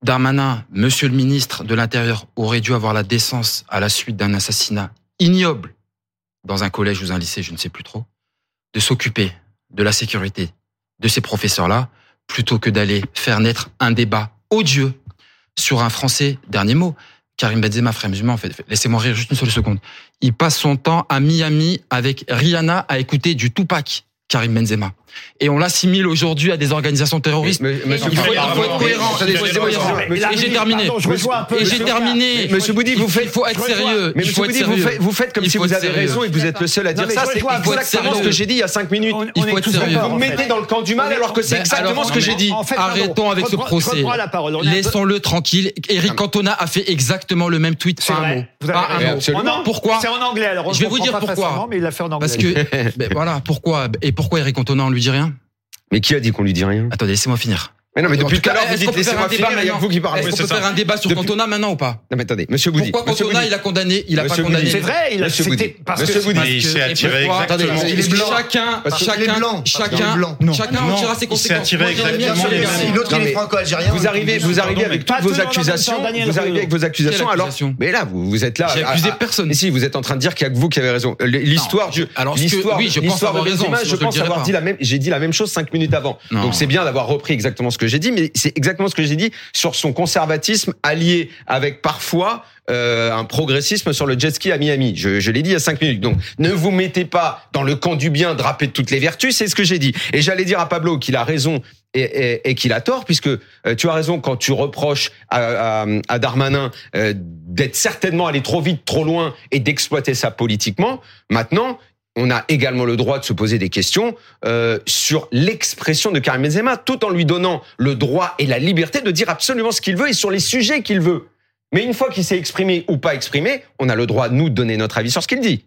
Speaker 22: Darmanin, monsieur le ministre de l'Intérieur, aurait dû avoir la décence à la suite d'un assassinat ignoble dans un collège ou un lycée, je ne sais plus trop, de s'occuper de la sécurité de ces professeurs-là, plutôt que d'aller faire naître un débat odieux sur un Français. Dernier mot. Karim Benzema, frère musulman, en fait, laissez-moi rire juste une seule seconde. Il passe son temps à Miami avec Rihanna à écouter du Tupac, Karim Benzema. Et on l'assimile aujourd'hui à des organisations terroristes.
Speaker 21: Mais- mais-
Speaker 22: il faut, il faut être cohérent. Et j'ai terminé. Et j'ai terminé.
Speaker 21: Monsieur Boudy, vous faites-
Speaker 22: Il faut être sérieux.
Speaker 21: Mais Monsieur
Speaker 22: faut être
Speaker 21: Boudy, vous
Speaker 22: sérieux.
Speaker 21: faites, vous faites comme si vous avez raison et que vous êtes le seul à dire ça. C'est exactement ce que j'ai dit il y a cinq minutes.
Speaker 1: On-
Speaker 22: Il faut être sérieux.
Speaker 21: Vous
Speaker 1: en
Speaker 21: mettez dans le camp du mal alors que c'est exactement ce que j'ai dit.
Speaker 1: En
Speaker 22: Arrêtons avec ce procès. Laissons-le tranquille. Eric Cantona a fait exactement le même tweet.
Speaker 1: C'est
Speaker 22: Pas un mot. Pas un mot.
Speaker 1: En
Speaker 22: Pourquoi
Speaker 1: C'est en anglais, alors
Speaker 22: Je vais vous dire pourquoi.
Speaker 1: facilement, mais il l'a fait en anglais.
Speaker 22: Parce que, ben voilà, pourquoi Et pourquoi Eric Cantona, on lui dit rien?
Speaker 21: Mais qui a dit qu'on lui dit rien?
Speaker 22: Attendez, laissez-moi finir.
Speaker 21: Mais non, mais depuis
Speaker 22: tout
Speaker 21: à l'heure, vous dites laissez-moi finir, il y a que vous qui parlez.
Speaker 22: Est-ce qu'on peut faire un débat sur
Speaker 21: Depuis-
Speaker 22: Cantona maintenant ou pas
Speaker 21: Non, mais attendez, Monsieur Boudy.
Speaker 22: Pourquoi
Speaker 21: Monsieur
Speaker 22: Cantona,
Speaker 21: Boudy.
Speaker 22: il a condamné, il a pas condamné.
Speaker 1: C'est vrai, il a
Speaker 21: Monsieur
Speaker 1: c'était parce
Speaker 21: Monsieur
Speaker 1: que
Speaker 7: il s'est attiré exactement.
Speaker 22: Chacun, chacun, chacun, chacun en tirera ses
Speaker 7: Il s'est
Speaker 22: conséquences.
Speaker 9: L'autre, il est franco-algérien.
Speaker 21: Vous arrivez, vous arrivez avec toutes
Speaker 1: tout
Speaker 21: vos accusations. Vous arrivez avec vos accusations. Alors, mais là, vous, êtes là.
Speaker 22: J'ai accusé personne.
Speaker 21: Mais si, vous êtes en train de dire qu'il y a que vous qui avez raison. L'histoire du, l'histoire,
Speaker 22: oui, je pense
Speaker 21: l'histoire de
Speaker 22: avoir raison,
Speaker 21: je pense avoir dit la même, j'ai dit la même chose cinq minutes avant. Donc c'est bien d'avoir repris exactement ce que j'ai dit, mais c'est exactement ce que j'ai dit sur son conservatisme allié avec parfois euh, un progressisme sur le jet ski à Miami. Je, je l'ai dit il y a cinq minutes. Donc ne vous mettez pas dans le camp du bien drapé de toutes les vertus, c'est ce que j'ai dit. Et j'allais dire à Pablo qu'il a raison et, et, et qu'il a tort, puisque euh, tu as raison quand tu reproches à, à, à Darmanin euh, d'être certainement allé trop vite, trop loin et d'exploiter ça politiquement. Maintenant, on a également le droit de se poser des questions euh, sur l'expression de Karim Benzema, tout en lui donnant le droit et la liberté de dire absolument ce qu'il veut et sur les sujets qu'il veut. Mais une fois qu'il s'est exprimé ou pas exprimé, on a le droit, nous, de donner notre avis sur ce qu'il dit.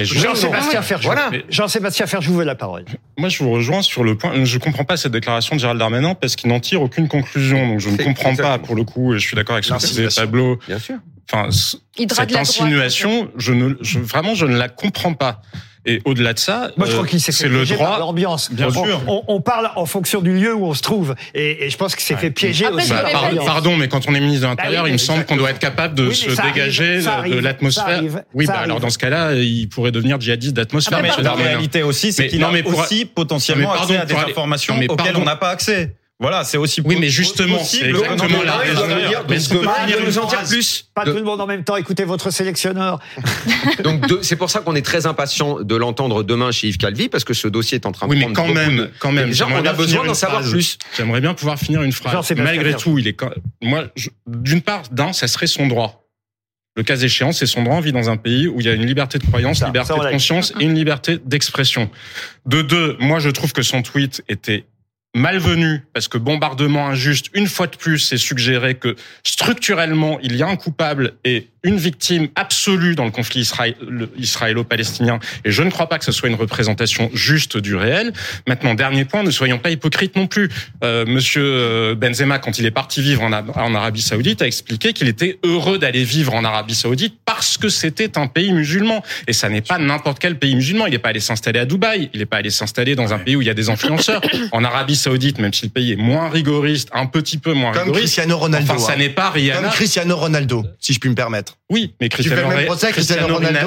Speaker 1: Jean-Sébastien Ferjou.
Speaker 21: Voilà.
Speaker 1: Jean-Sébastien Ferjou veut la parole.
Speaker 19: Moi, je vous rejoins sur le point. Je comprends pas cette déclaration de Gérald Darmanin parce qu'il n'en tire aucune conclusion. Donc, je ne comprends pas, pour le coup, et je suis d'accord avec ce que disait. Pablo.
Speaker 21: Bien sûr.
Speaker 19: Enfin, cette insinuation, je ne, je, vraiment, je ne la comprends pas. Et au-delà de ça,
Speaker 1: Moi, je
Speaker 19: euh,
Speaker 1: crois qu'il s'est fait
Speaker 19: c'est le
Speaker 1: piéger par
Speaker 19: droit.
Speaker 1: l'ambiance.
Speaker 19: Bien
Speaker 1: on,
Speaker 19: sûr.
Speaker 1: On, on parle en fonction du lieu où on se trouve. Et, et je pense qu'il s'est fait piéger
Speaker 6: Après,
Speaker 1: aussi
Speaker 6: je
Speaker 19: Bah,
Speaker 1: par
Speaker 6: répète-
Speaker 19: par-
Speaker 1: l'ambiance.
Speaker 19: pardon, mais quand on est ministre de l'Intérieur,
Speaker 1: Bah oui,
Speaker 19: il me semble qu'on doit être capable de
Speaker 1: Oui,
Speaker 19: se
Speaker 1: arrive,
Speaker 19: dégager de l'atmosphère. Oui, bah, alors dans ce cas-là, il pourrait devenir djihadiste d'atmosphère.
Speaker 7: Mais la réalité aussi, c'est qu'il a
Speaker 19: mais pour-
Speaker 7: aussi potentiellement
Speaker 19: Non, mais pardon,
Speaker 7: accès à des informations auxquelles on n'a pas accès. Voilà, c'est aussi
Speaker 19: Oui, mais justement, c'est exactement
Speaker 7: que-
Speaker 19: la
Speaker 7: mais
Speaker 19: raison.
Speaker 7: je
Speaker 21: Mais veut
Speaker 7: une
Speaker 21: nous en dire plus.
Speaker 1: Pas tout le monde en même temps. Écoutez votre sélectionneur. (laughs)
Speaker 21: Donc c'est pour ça qu'on est très impatient de l'entendre demain chez Yves Calvi parce que ce dossier est en train de
Speaker 19: Oui, mais quand même, quand même,
Speaker 21: Déjà, on a besoin d'en savoir plus.
Speaker 19: J'aimerais bien pouvoir finir une phrase. Malgré tout, il est quand... moi, je- d'une part, d'un, ça serait son droit. Le cas échéant, c'est son droit. On vit dans un pays où il y a une liberté de croyance,
Speaker 1: Ça,
Speaker 19: liberté
Speaker 1: ça,
Speaker 19: de conscience et une liberté d'expression. De deux, moi, je trouve que son tweet était malvenu parce que bombardement injuste, une fois de plus, c'est suggéré que structurellement, il y a un coupable et une victime absolue dans le conflit israé- le- israélo-palestinien. Et je ne crois pas que ce soit une représentation juste du réel. Maintenant, dernier point, ne soyons pas hypocrites non plus. Euh, Monsieur euh, Benzema, quand il est parti vivre en, Ab- en Arabie Saoudite, a expliqué qu'il était heureux d'aller vivre en Arabie Saoudite parce que c'était un pays musulman. Et ça n'est pas n'importe quel pays musulman. Il n'est pas allé s'installer à Dubaï. Il n'est pas allé s'installer dans un pays où il y a des influenceurs. En Arabie Saoudite, même si le pays est moins rigoriste, un petit peu moins
Speaker 9: Comme
Speaker 19: rigoriste.
Speaker 9: Cristiano Ronaldo.
Speaker 19: Enfin, ça
Speaker 9: hein.
Speaker 19: n'est pas Rihanna.
Speaker 9: Comme Cristiano Ronaldo, si je puis me permettre.
Speaker 19: Oui, mais Cristiano,
Speaker 9: procès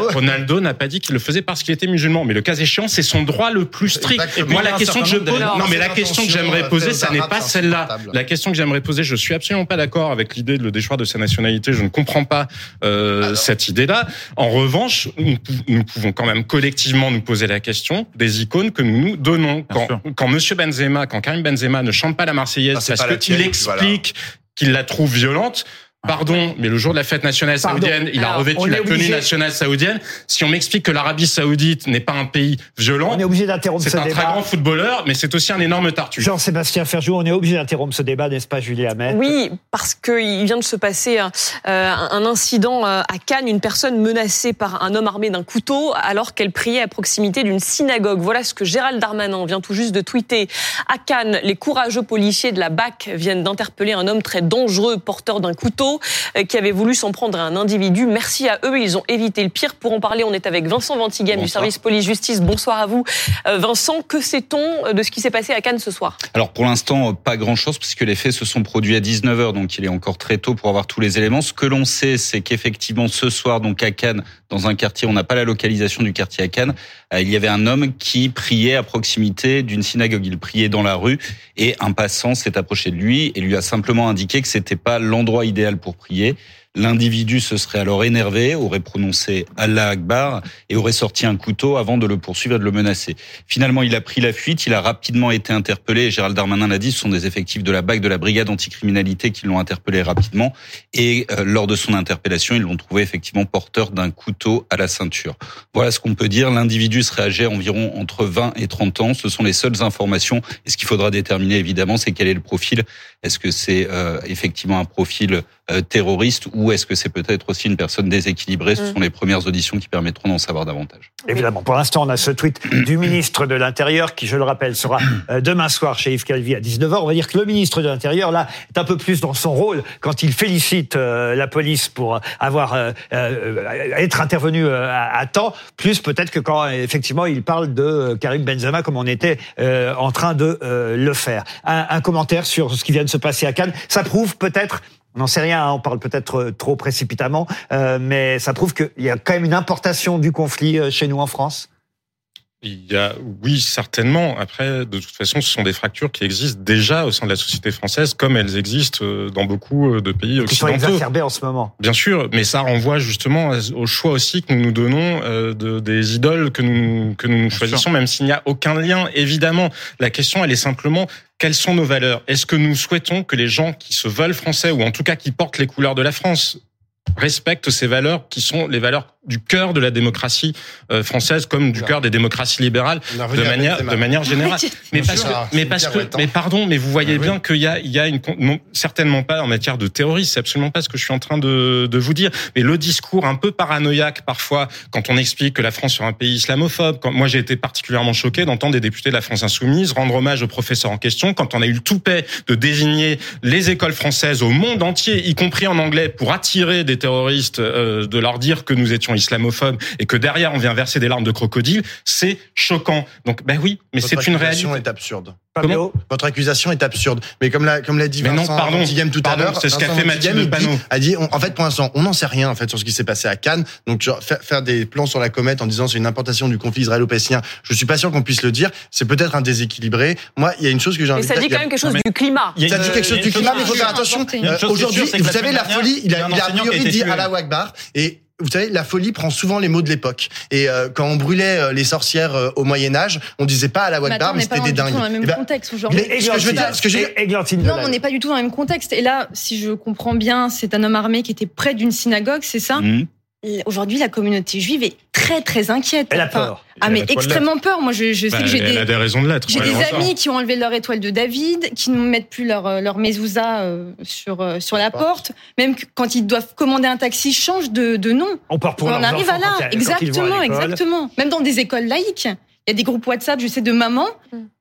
Speaker 9: (laughs) Ronaldo
Speaker 19: n'a pas dit qu'il le faisait parce qu'il était musulman. Mais le cas échéant, c'est son droit le plus strict.
Speaker 9: Exactement.
Speaker 19: Moi, la question que je pose, non, mais la question que j'aimerais
Speaker 9: euh,
Speaker 19: poser, ça n'est pas celle-là. La question que j'aimerais poser, je suis absolument pas d'accord avec l'idée de le déchoir de sa nationalité. Je ne comprends pas euh, cette idée-là. En revanche, nous, pou- nous pouvons quand même collectivement nous poser la question des icônes que nous nous donnons. Quand, quand Monsieur Benzema, quand Karim Benzema ne chante pas la Marseillaise
Speaker 9: Ah,
Speaker 19: parce qu'il explique qu'il la trouve violente. Pardon, mais le jour de la fête nationale
Speaker 1: Pardon.
Speaker 19: saoudienne, il a
Speaker 1: Alors,
Speaker 19: revêtu la tenue nationale saoudienne. Si on m'explique que l'Arabie saoudite n'est pas un pays violent,
Speaker 1: On est obligé d'interrompre
Speaker 19: c'est
Speaker 1: ce
Speaker 19: un très grand footballeur, mais c'est aussi un énorme tartuffe.
Speaker 1: Jean-Sébastien Ferjou, on est obligé d'interrompre ce débat, n'est-ce pas, Julie Hamet
Speaker 2: Oui, parce qu'il vient de se passer un, euh, un incident euh, à Cannes, une personne menacée par un homme armé d'un couteau alors qu'elle priait à proximité d'une synagogue. Voilà ce que Gérald Darmanin vient tout juste de tweeter. À Cannes, les courageux policiers de la BAC viennent d'interpeller un homme très dangereux porteur d'un couteau euh, qui avait voulu s'en prendre à un individu. Merci à eux, ils ont évité le pire. Pour en parler, on est avec Vincent Ventigame du service police-justice. Bonsoir à vous. Euh, Vincent, que sait-on de ce qui s'est passé à Cannes ce soir?
Speaker 7: Alors pour l'instant, pas grand-chose puisque les faits se sont produits à 19h, donc il est encore très tôt pour avoir tous les éléments. Ce que l'on sait, c'est qu'effectivement ce soir, donc à Cannes, dans un quartier, on n'a pas la localisation du quartier à Cannes, euh, il y avait un homme qui priait à proximité d'une synagogue. Il priait dans la rue et un passant s'est approché de lui et lui a simplement indiqué que c'était pas l'endroit idéal pour prier. L'individu se serait alors énervé, aurait prononcé Allah Akbar et aurait sorti un couteau avant de le poursuivre et de le menacer. Finalement, il a pris la fuite, il a rapidement été interpellé. Gérald Darmanin l'a dit, ce sont des effectifs de la BAC, de la brigade anticriminalité qui l'ont interpellé rapidement. Et euh, lors de son interpellation, ils l'ont trouvé effectivement porteur d'un couteau à la ceinture. Voilà ce qu'on peut dire. L'individu serait âgé environ entre 20 et 30 ans. Ce sont les seules informations. Et ce qu'il faudra déterminer, évidemment, c'est quel est le profil. Est-ce que c'est euh, effectivement un profil terroriste ou est-ce que c'est peut-être aussi une personne déséquilibrée? Ce
Speaker 1: Mm.
Speaker 7: sont les premières auditions qui permettront d'en savoir davantage.
Speaker 1: Évidemment, pour l'instant, on a ce tweet (clears throat) du ministre de l'Intérieur qui, je le rappelle, sera euh, demain soir chez Yves Calvi à 19h. On va dire que le ministre de l'Intérieur, là, est un peu plus dans son rôle quand il félicite euh, la police pour avoir euh, euh, être intervenu euh, à, à temps, plus peut-être que quand, effectivement, il parle de euh, Karim Benzema comme on était euh, en train de euh, le faire. Un, un commentaire sur ce qui vient de se passer à Cannes. Ça prouve peut-être on n'en sait rien, hein, on parle peut-être euh, trop précipitamment, euh, mais ça prouve qu'il y a quand même une importation du conflit euh, chez nous en France.
Speaker 19: Il y a, oui, certainement. Après, de toute façon, ce sont des fractures qui existent déjà au sein de la société française, comme elles existent euh, dans beaucoup euh, de pays
Speaker 1: Qui sont
Speaker 19: occidentaux.
Speaker 1: exacerbés en ce moment.
Speaker 19: Bien sûr, mais ça renvoie justement au choix aussi que nous nous donnons euh, de, des idoles que nous que nous choisissons, même s'il n'y a aucun lien. Évidemment, la question elle est simplement quelles sont nos valeurs? Est-ce que nous souhaitons que les gens qui se veulent français ou en tout cas qui portent les couleurs de la France respectent ces valeurs qui sont les valeurs du cœur de la démocratie euh, française comme du cœur des démocraties libérales de manière de manière générale. (laughs) Mais parce que,
Speaker 9: Ah,
Speaker 19: mais parce que,
Speaker 9: Breton.
Speaker 19: mais pardon, mais vous voyez bien qu'il y a, il y a une, non, certainement pas en matière de terrorisme, c'est absolument pas ce que je suis en train de, de vous dire. Mais le discours un peu paranoïaque parfois, quand on explique que la France est un pays islamophobe, quand moi j'ai été particulièrement choqué d'entendre des députés de la France insoumise rendre hommage au professeur en question, quand on a eu le toupet de désigner les écoles françaises au monde entier, y compris en anglais, pour attirer des terroristes, euh, de leur dire que nous étions islamophobes et que derrière on vient verser des larmes de crocodile, c'est choquant. Donc ben oui, mais c'est une
Speaker 9: accusation
Speaker 19: réalité.
Speaker 9: est absurde. Votre accusation est absurde. Mais comme l'a comme l'a dit
Speaker 19: Mais non,
Speaker 9: Vincent
Speaker 19: pardon.
Speaker 9: Antigame tout
Speaker 19: Pardon,
Speaker 9: à l'heure,
Speaker 19: c'est ce qu'a fait
Speaker 9: il dit-
Speaker 19: Panot.
Speaker 9: a dit on- en fait pour l'instant, on n'en sait rien en fait sur ce qui s'est passé à Cannes. Donc genre, faire, faire des plans sur la comète en disant c'est une importation du conflit israélo-palestinien, je suis pas sûr qu'on puisse le dire. C'est peut-être un déséquilibré. Moi, il y a une chose que j'ai envie
Speaker 2: Mais
Speaker 9: de
Speaker 2: ça
Speaker 9: dire.
Speaker 2: dit quand même quelque chose du climat.
Speaker 9: Ça dit quelque chose du climat, mais il faut faire attention. Euh, Aujourd'hui, vous
Speaker 2: la
Speaker 9: savez, la folie, il
Speaker 7: a
Speaker 9: a, priori dit
Speaker 7: tué.
Speaker 9: Allah Akbar et vous savez, la folie prend souvent les mots de l'époque. Et euh, quand on brûlait euh, les sorcières euh, au Moyen Âge, on disait pas Allah
Speaker 6: Mais attends,
Speaker 9: Akbar,
Speaker 6: on
Speaker 9: mais
Speaker 6: n'est pas
Speaker 9: c'était des
Speaker 6: du tout
Speaker 9: dingues.
Speaker 6: dans le même
Speaker 9: Eh ben,
Speaker 6: contexte aujourd'hui.
Speaker 9: mais ce que je veux dire, ce que
Speaker 1: Églantine
Speaker 6: Non, on n'est pas du tout dans le même contexte. Et là, si je comprends bien, c'est un homme armé qui était près d'une synagogue, c'est ça?
Speaker 7: Mhm.
Speaker 6: Aujourd'hui, la communauté juive est très très inquiète.
Speaker 1: Elle a
Speaker 6: Enfin,
Speaker 1: peur.
Speaker 6: Ah mais extrêmement peur. Moi, je, je sais
Speaker 19: Bah,
Speaker 6: que j'ai des
Speaker 19: a des raisons de l'être.
Speaker 6: j'ai
Speaker 19: ouais,
Speaker 6: des
Speaker 19: on sort.
Speaker 6: amis qui ont enlevé leur étoile de David, qui ne mettent plus leur euh, leur mezouza euh, sur euh, sur la porte. Même que quand ils doivent commander un taxi, ils changent de, de nom.
Speaker 1: On part pour
Speaker 6: on arrive à là,
Speaker 1: quand ils- quand ils vont à
Speaker 6: exactement, exactement. Même dans des écoles laïques, y a des groupes WhatsApp, je sais, de mamans.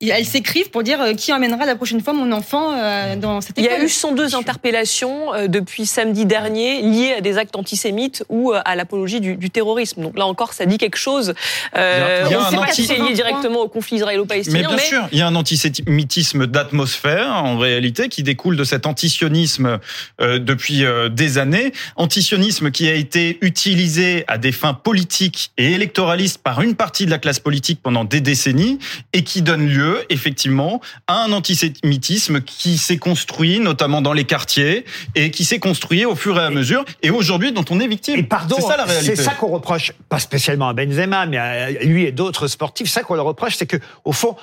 Speaker 6: Elles s'écrivent pour dire euh, qui emmènera la prochaine fois mon enfant euh, dans cette
Speaker 2: Il y
Speaker 6: école.
Speaker 2: a eu 102 interpellations euh, depuis samedi dernier liées à des actes antisémites ou à l'apologie du, du terrorisme. Donc là encore, ça dit quelque chose. Euh,
Speaker 7: Il y a
Speaker 2: on ne sait pas si c'est lié directement au conflit
Speaker 7: Mais
Speaker 2: israélo-palestinien,
Speaker 7: bien sûr, il y a un antisémitisme d'atmosphère en réalité qui découle de cet antisionisme euh, depuis euh, des années, antisionisme qui a été utilisé à des fins politiques et électoralistes par une partie de la classe politique pendant des décennies et qui donne lieu effectivement à un antisémitisme qui s'est construit notamment dans les quartiers et qui s'est construit au fur et à mesure et aujourd'hui dont on est victime.
Speaker 1: Et pardon,
Speaker 7: c'est ça la réalité.
Speaker 1: c'est ça qu'on reproche, pas spécialement à Benzema, mais à lui et d'autres sportifs, ça qu'on leur reproche, c'est que au fond,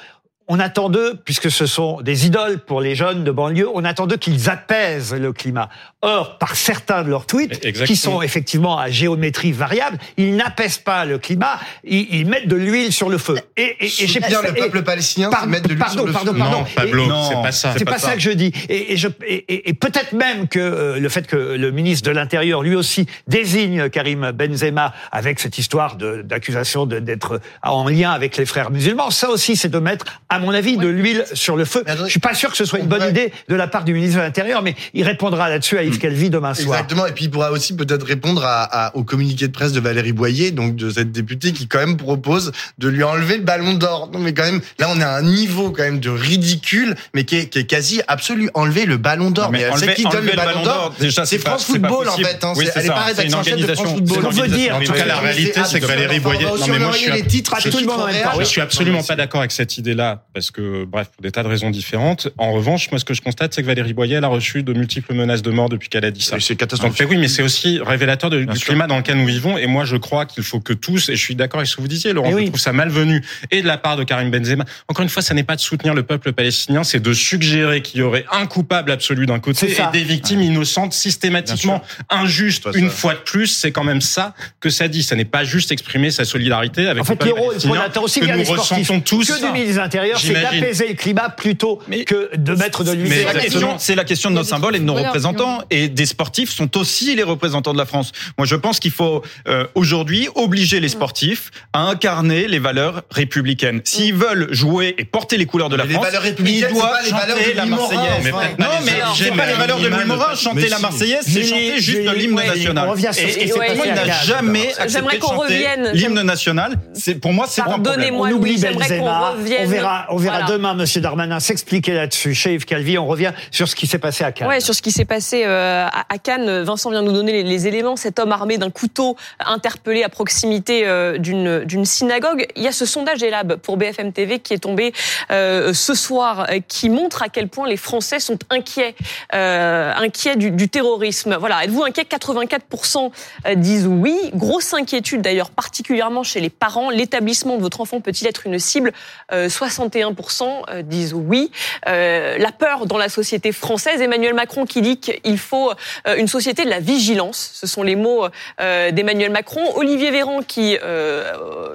Speaker 1: on attend d'eux, puisque ce sont des idoles pour les jeunes de banlieue, on attend d'eux qu'ils apaisent le climat. Or, par certains de leurs tweets,
Speaker 19: Exactement.
Speaker 1: qui sont effectivement à géométrie variable, ils n'apaisent pas le climat, ils, ils mettent de l'huile sur le feu. Et, et, et
Speaker 9: Soutenir le peuple palestinien,
Speaker 1: Pardon,
Speaker 9: mettre de l'huile
Speaker 1: pardon,
Speaker 9: sur le
Speaker 1: pardon,
Speaker 9: feu.
Speaker 1: pardon.
Speaker 19: Non, c'est pas ça.
Speaker 1: c'est pas, ça que je dis. Et, et je, et, et- et peut-être même que euh, le fait que le ministre de l'Intérieur, lui aussi, désigne Karim Benzema avec cette histoire d'accusation d'être en lien avec les frères musulmans, ça aussi, c'est de mettre, à mon avis, de l'huile sur le feu. Je suis pas sûr que ce soit une bonne idée de la part du ministre de l'Intérieur, mais il répondra là-dessus à Yves Calvi demain soir.
Speaker 9: Exactement, et puis il pourra aussi peut-être répondre à, à- au communiqué de presse de Valérie Boyer, donc de cette députée qui quand même propose de lui enlever le ballon d'or. Non mais quand même, là on est à un niveau quand même de ridicule, mais qui est, qui est quasi absolu. Enlever le ballon d'or.
Speaker 7: Mais
Speaker 9: Mais,
Speaker 7: enlever-
Speaker 9: c'est qui donne
Speaker 7: enlever
Speaker 9: le ballon d'or C'est France Football en fait. Hein.
Speaker 7: Oui,
Speaker 9: C'est-
Speaker 7: ça, une organisation.
Speaker 9: Football.
Speaker 7: C'est
Speaker 1: On veut dire,
Speaker 19: En tout cas, la réalité, c'est que Valérie Boyer. Non, mais moi, je suis absolument pas d'accord avec cette idée-là, parce que, bref, pour des tas de raisons différentes. En revanche, moi, ce que je constate, c'est que Valérie Boyer, elle a reçu de multiples menaces de mort depuis qu'elle a dit ça.
Speaker 9: C'est
Speaker 19: Donc,
Speaker 9: catastrophique.
Speaker 19: mais oui, mais c'est aussi révélateur de- du
Speaker 7: sûr.
Speaker 19: climat dans lequel nous vivons. Et moi, je crois qu'il faut que tous, et je suis d'accord avec ce que vous disiez, Laurent,
Speaker 1: Eh
Speaker 19: je
Speaker 1: oui.
Speaker 19: trouve ça malvenu, et de la part de Karim Benzema. Encore une fois, ça n'est pas de soutenir le peuple palestinien, c'est de suggérer qu'il y aurait un coupable absolu d'un côté et des victimes innocentes systématiquement injustes. Une fois de plus, c'est quand même ça que ça dit. Ça n'est pas juste exprimer sa solidarité avec
Speaker 1: En
Speaker 19: le
Speaker 1: fait,
Speaker 19: peuple
Speaker 1: le rôle,
Speaker 19: palestinien,
Speaker 1: on attend aussi
Speaker 19: que nous ressentons tous.
Speaker 1: que du ministre de l'Intérieur, c'est d'apaiser le climat plutôt
Speaker 7: Mais-
Speaker 1: que de mettre de l'huile sur
Speaker 7: la question, c'est la question de nos symboles et de nos
Speaker 6: Voilà,
Speaker 7: représentants. Et des sportifs sont aussi les représentants de la France. Moi, je pense qu'il faut euh, aujourd'hui obliger les sportifs à incarner les valeurs républicaines. S'ils veulent jouer et porter les couleurs de la
Speaker 9: Mais les
Speaker 7: France,
Speaker 9: valeurs
Speaker 7: ils
Speaker 9: républicaines, c'est
Speaker 7: doivent
Speaker 9: pas les valeurs
Speaker 7: chanter
Speaker 9: de
Speaker 7: la Marseillaise. Non, mais c'est pas les valeurs de Louis. Morin. Chanter la. Marseillaise, c'est chanter juste l'hymne national.
Speaker 1: on revient sur
Speaker 7: Et il n'a
Speaker 1: c'est-
Speaker 7: jamais
Speaker 2: J'aimerais
Speaker 7: accepté de
Speaker 2: qu'on
Speaker 7: chanter
Speaker 2: revienne.
Speaker 7: l'hymne national. C'est pour moi, c'est un problème.
Speaker 1: On oublie Benzema. On verra, on verra demain Monsieur Darmanin s'expliquer là-dessus. Chez Yves Calvi, on revient sur ce qui s'est passé à Cannes.
Speaker 2: Ouais, sur ce qui s'est passé euh, à Cannes. Vincent vient nous donner les, éléments. Cet homme armé d'un couteau interpellé à proximité euh, d'une synagogue. Il y a ce sondage Elab pour BFM TV qui est tombé euh, ce soir, qui montre à quel point les Français sont inquiets, inquiets du, du terrorisme. Voilà, êtes-vous inquiet? 84% disent oui. Grosse inquiétude d'ailleurs, particulièrement chez les parents. L'établissement de votre enfant peut-il être une cible 61 41% euh, disent oui. Euh, la peur dans la société française, Emmanuel Macron qui dit qu'il faut euh, une société de la vigilance, ce sont les mots d'Emmanuel Macron. Olivier Véran qui,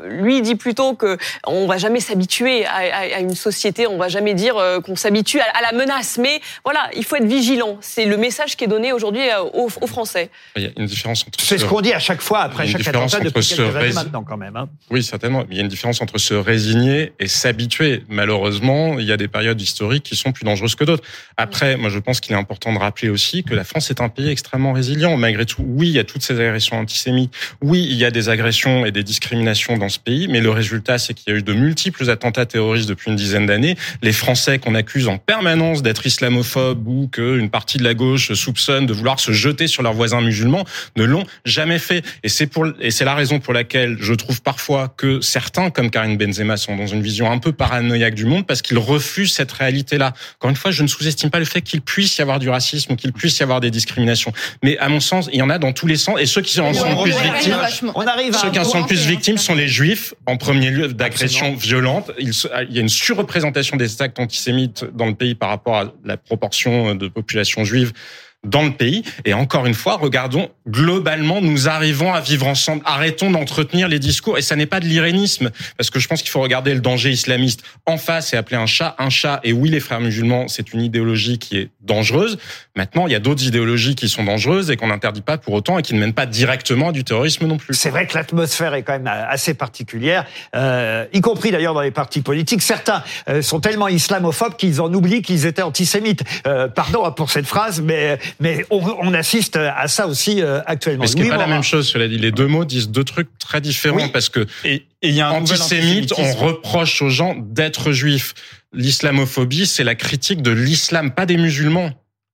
Speaker 2: lui, dit plutôt que on va jamais s'habituer à, une société, on va jamais dire qu'on s'habitue à, la menace. Mais voilà, il faut être vigilant. C'est le message qui est donné aujourd'hui aux, Français.
Speaker 19: Il y a une différence entre...
Speaker 1: C'est ce, qu'on dit à chaque fois après chaque attentat depuis quelques années
Speaker 19: rés...
Speaker 1: maintenant quand même. Hein.
Speaker 19: Oui, certainement. Il y a une différence entre se résigner et s'habituer. Malheureusement, il y a des périodes historiques qui sont plus dangereuses que d'autres. Après, moi, je pense qu'il est important de rappeler aussi que la France est un pays extrêmement résilient. Malgré tout, oui, il y a toutes ces agressions antisémites. Oui, il y a des agressions et des discriminations dans ce pays. Mais le résultat, c'est qu'il y a eu de multiples attentats terroristes depuis une dizaine d'années. Les Français qu'on accuse en permanence d'être islamophobes ou qu'une partie de la gauche soupçonne de vouloir se jeter sur leurs voisins musulmans ne l'ont jamais fait. Et c'est pour, et c'est la raison pour laquelle je trouve parfois que certains, comme Karim Benzema, sont dans une vision un peu paranoïaque du monde parce qu'ils refusent cette réalité-là. Encore une fois, je ne sous-estime pas le fait qu'il puisse y avoir du racisme ou qu'il puisse y avoir des discriminations. Mais à mon sens, il y en a dans tous les sens. Et ceux qui en sont le plus victimes,
Speaker 1: On arrive à
Speaker 19: ceux qui en sont le plus victimes sont les juifs, en premier lieu d'agressions violentes. Il y a une surreprésentation des actes antisémites dans le pays par rapport à la proportion de population juive dans le pays. Et encore une fois, regardons globalement, nous arrivons à vivre ensemble. Arrêtons d'entretenir les discours. Et ça n'est pas de l'irénisme, parce que je pense qu'il faut regarder le danger islamiste en face et appeler un chat un chat. Et oui, les frères musulmans, c'est une idéologie qui est dangereuse. Maintenant, il y a d'autres idéologies qui sont dangereuses et qu'on n'interdit pas pour autant et qui ne mènent pas directement à du terrorisme non plus.
Speaker 1: C'est vrai que l'atmosphère est quand même assez particulière, euh, y compris d'ailleurs dans les partis politiques. Certains euh, sont tellement islamophobes qu'ils en oublient qu'ils étaient antisémites. Euh, pardon hein, pour cette phrase, mais mais on, on assiste à ça aussi euh, actuellement.
Speaker 19: Mais ce qui n'est pas la même chose, cela dit. Les deux mots disent deux trucs très différents
Speaker 1: Oui.
Speaker 19: parce que
Speaker 7: Et et il y a un
Speaker 19: antisémite, on reproche aux gens d'être juifs. L'islamophobie, c'est la critique de l'islam, pas des musulmans.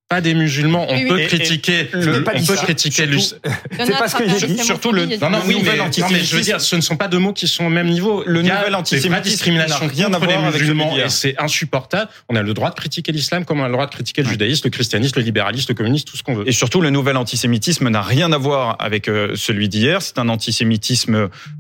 Speaker 19: Pas des musulmans. On
Speaker 6: Oui, oui.
Speaker 19: peut
Speaker 6: Et-
Speaker 19: critiquer, le- on peut
Speaker 1: ça.
Speaker 19: critiquer le-
Speaker 1: Surtout- C'est pas ce que j'ai dit.
Speaker 7: Surtout le,
Speaker 19: Non, non,
Speaker 7: le
Speaker 19: oui, mais, non, mais je veux dire, ce ne sont pas deux mots qui sont au même niveau.
Speaker 7: Le nouvel antisémitisme
Speaker 19: vraies discriminations
Speaker 7: n'a rien à
Speaker 19: contre les
Speaker 7: voir avec celui
Speaker 19: musulmans
Speaker 7: d'hier.
Speaker 19: et c'est insupportable. On a le droit de critiquer l'islam comme on a le droit de critiquer le judaïsme, le christianisme, le libéralisme, le communisme, tout ce qu'on veut.
Speaker 7: Et surtout, le nouvel antisémitisme n'a rien à voir avec euh, celui d'hier. C'est un antisémitisme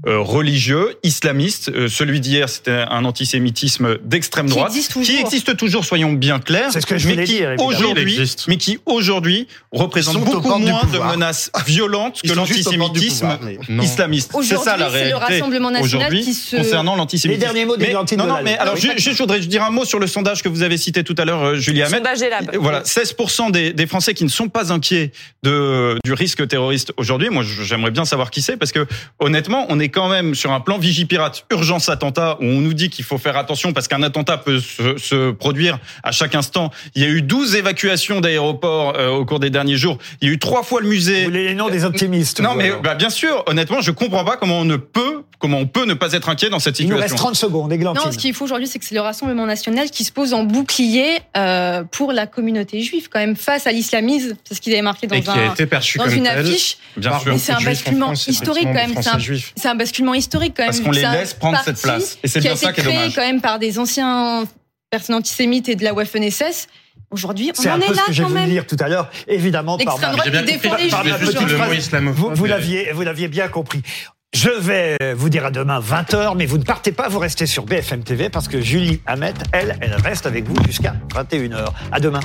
Speaker 7: euh, religieux, islamiste. Euh, celui d'hier, c'était un antisémitisme d'extrême
Speaker 6: Qui
Speaker 7: droite,
Speaker 6: existe toujours.
Speaker 7: qui existe toujours. Soyons bien clairs.
Speaker 1: C'est ce que je
Speaker 7: mais
Speaker 1: voulais
Speaker 7: qui
Speaker 1: dire,
Speaker 7: aujourd'hui, mais qui aujourd'hui représente
Speaker 9: Ils sont aux
Speaker 7: beaucoup moins de menaces violentes que l'antisémitisme
Speaker 9: mais-
Speaker 7: islamiste. C'est ça la
Speaker 6: c'est le
Speaker 7: réalité.
Speaker 6: Rassemblement national
Speaker 7: aujourd'hui,
Speaker 6: qui se-
Speaker 7: concernant l'antisémitisme.
Speaker 1: Les derniers mots
Speaker 7: Mais-
Speaker 1: d'Églantine
Speaker 7: Non, non, mais alors, juste, je voudrais dire un mot sur le sondage que vous avez cité tout à l'heure, euh, Julie Hamet.
Speaker 2: Sondage Elab.
Speaker 7: Voilà, 16% des, des Français qui ne sont pas inquiets de, du risque terroriste aujourd'hui. Moi, j'aimerais bien savoir qui c'est parce que honnêtement, on est quand même sur un plan Vigipirate, urgence attentat, où on nous dit qu'il faut faire attention parce qu'un attentat peut se, se produire à chaque instant. Il y a eu 12 évacuations d'aéroports euh, au cours des derniers jours. Il y a eu trois fois le musée.
Speaker 1: Vous voulez les noms des optimistes
Speaker 7: Non, mais bah, bien sûr, honnêtement, je comprends pas comment on ne peut, comment on peut ne pas être inquiet dans cette
Speaker 1: Il nous
Speaker 7: situation.
Speaker 1: reste 30 secondes, Églantine.
Speaker 6: Non, ce qu'il faut aujourd'hui, c'est que c'est le Rassemblement national qui se pose en bouclier euh, pour la communauté juive, quand même, face à l'islamisme. C'est ce qu'ils avaient marqué dans,
Speaker 19: Et qui a
Speaker 6: un,
Speaker 19: été perçu
Speaker 6: dans
Speaker 19: comme
Speaker 6: une
Speaker 19: tel
Speaker 6: affiche.
Speaker 7: Bien sûr.
Speaker 6: Mais c'est un basculement
Speaker 19: France,
Speaker 6: historique quand même. C'est un,
Speaker 19: juifs.
Speaker 6: c'est un basculement historique quand même.
Speaker 7: Parce qu'on les laisse prendre cette place. Et c'est bien
Speaker 6: a
Speaker 7: ça qui est
Speaker 6: créé
Speaker 7: dommage.
Speaker 6: quand même par des anciens personnes antisémites et de la Waffen-SS. Aujourd'hui, on
Speaker 1: C'est
Speaker 6: en
Speaker 1: un
Speaker 6: est
Speaker 1: peu ce
Speaker 6: là
Speaker 1: que j'ai
Speaker 6: quand
Speaker 1: voulu
Speaker 6: même.
Speaker 1: dire tout à l'heure, évidemment par ma. Vous, vous l'aviez, vous l'aviez bien compris. Je vais vous dire à demain 20h, mais vous ne partez pas, vous restez sur BFM TV parce que Julie Hamet, elle, elle reste avec vous jusqu'à 21h. À demain.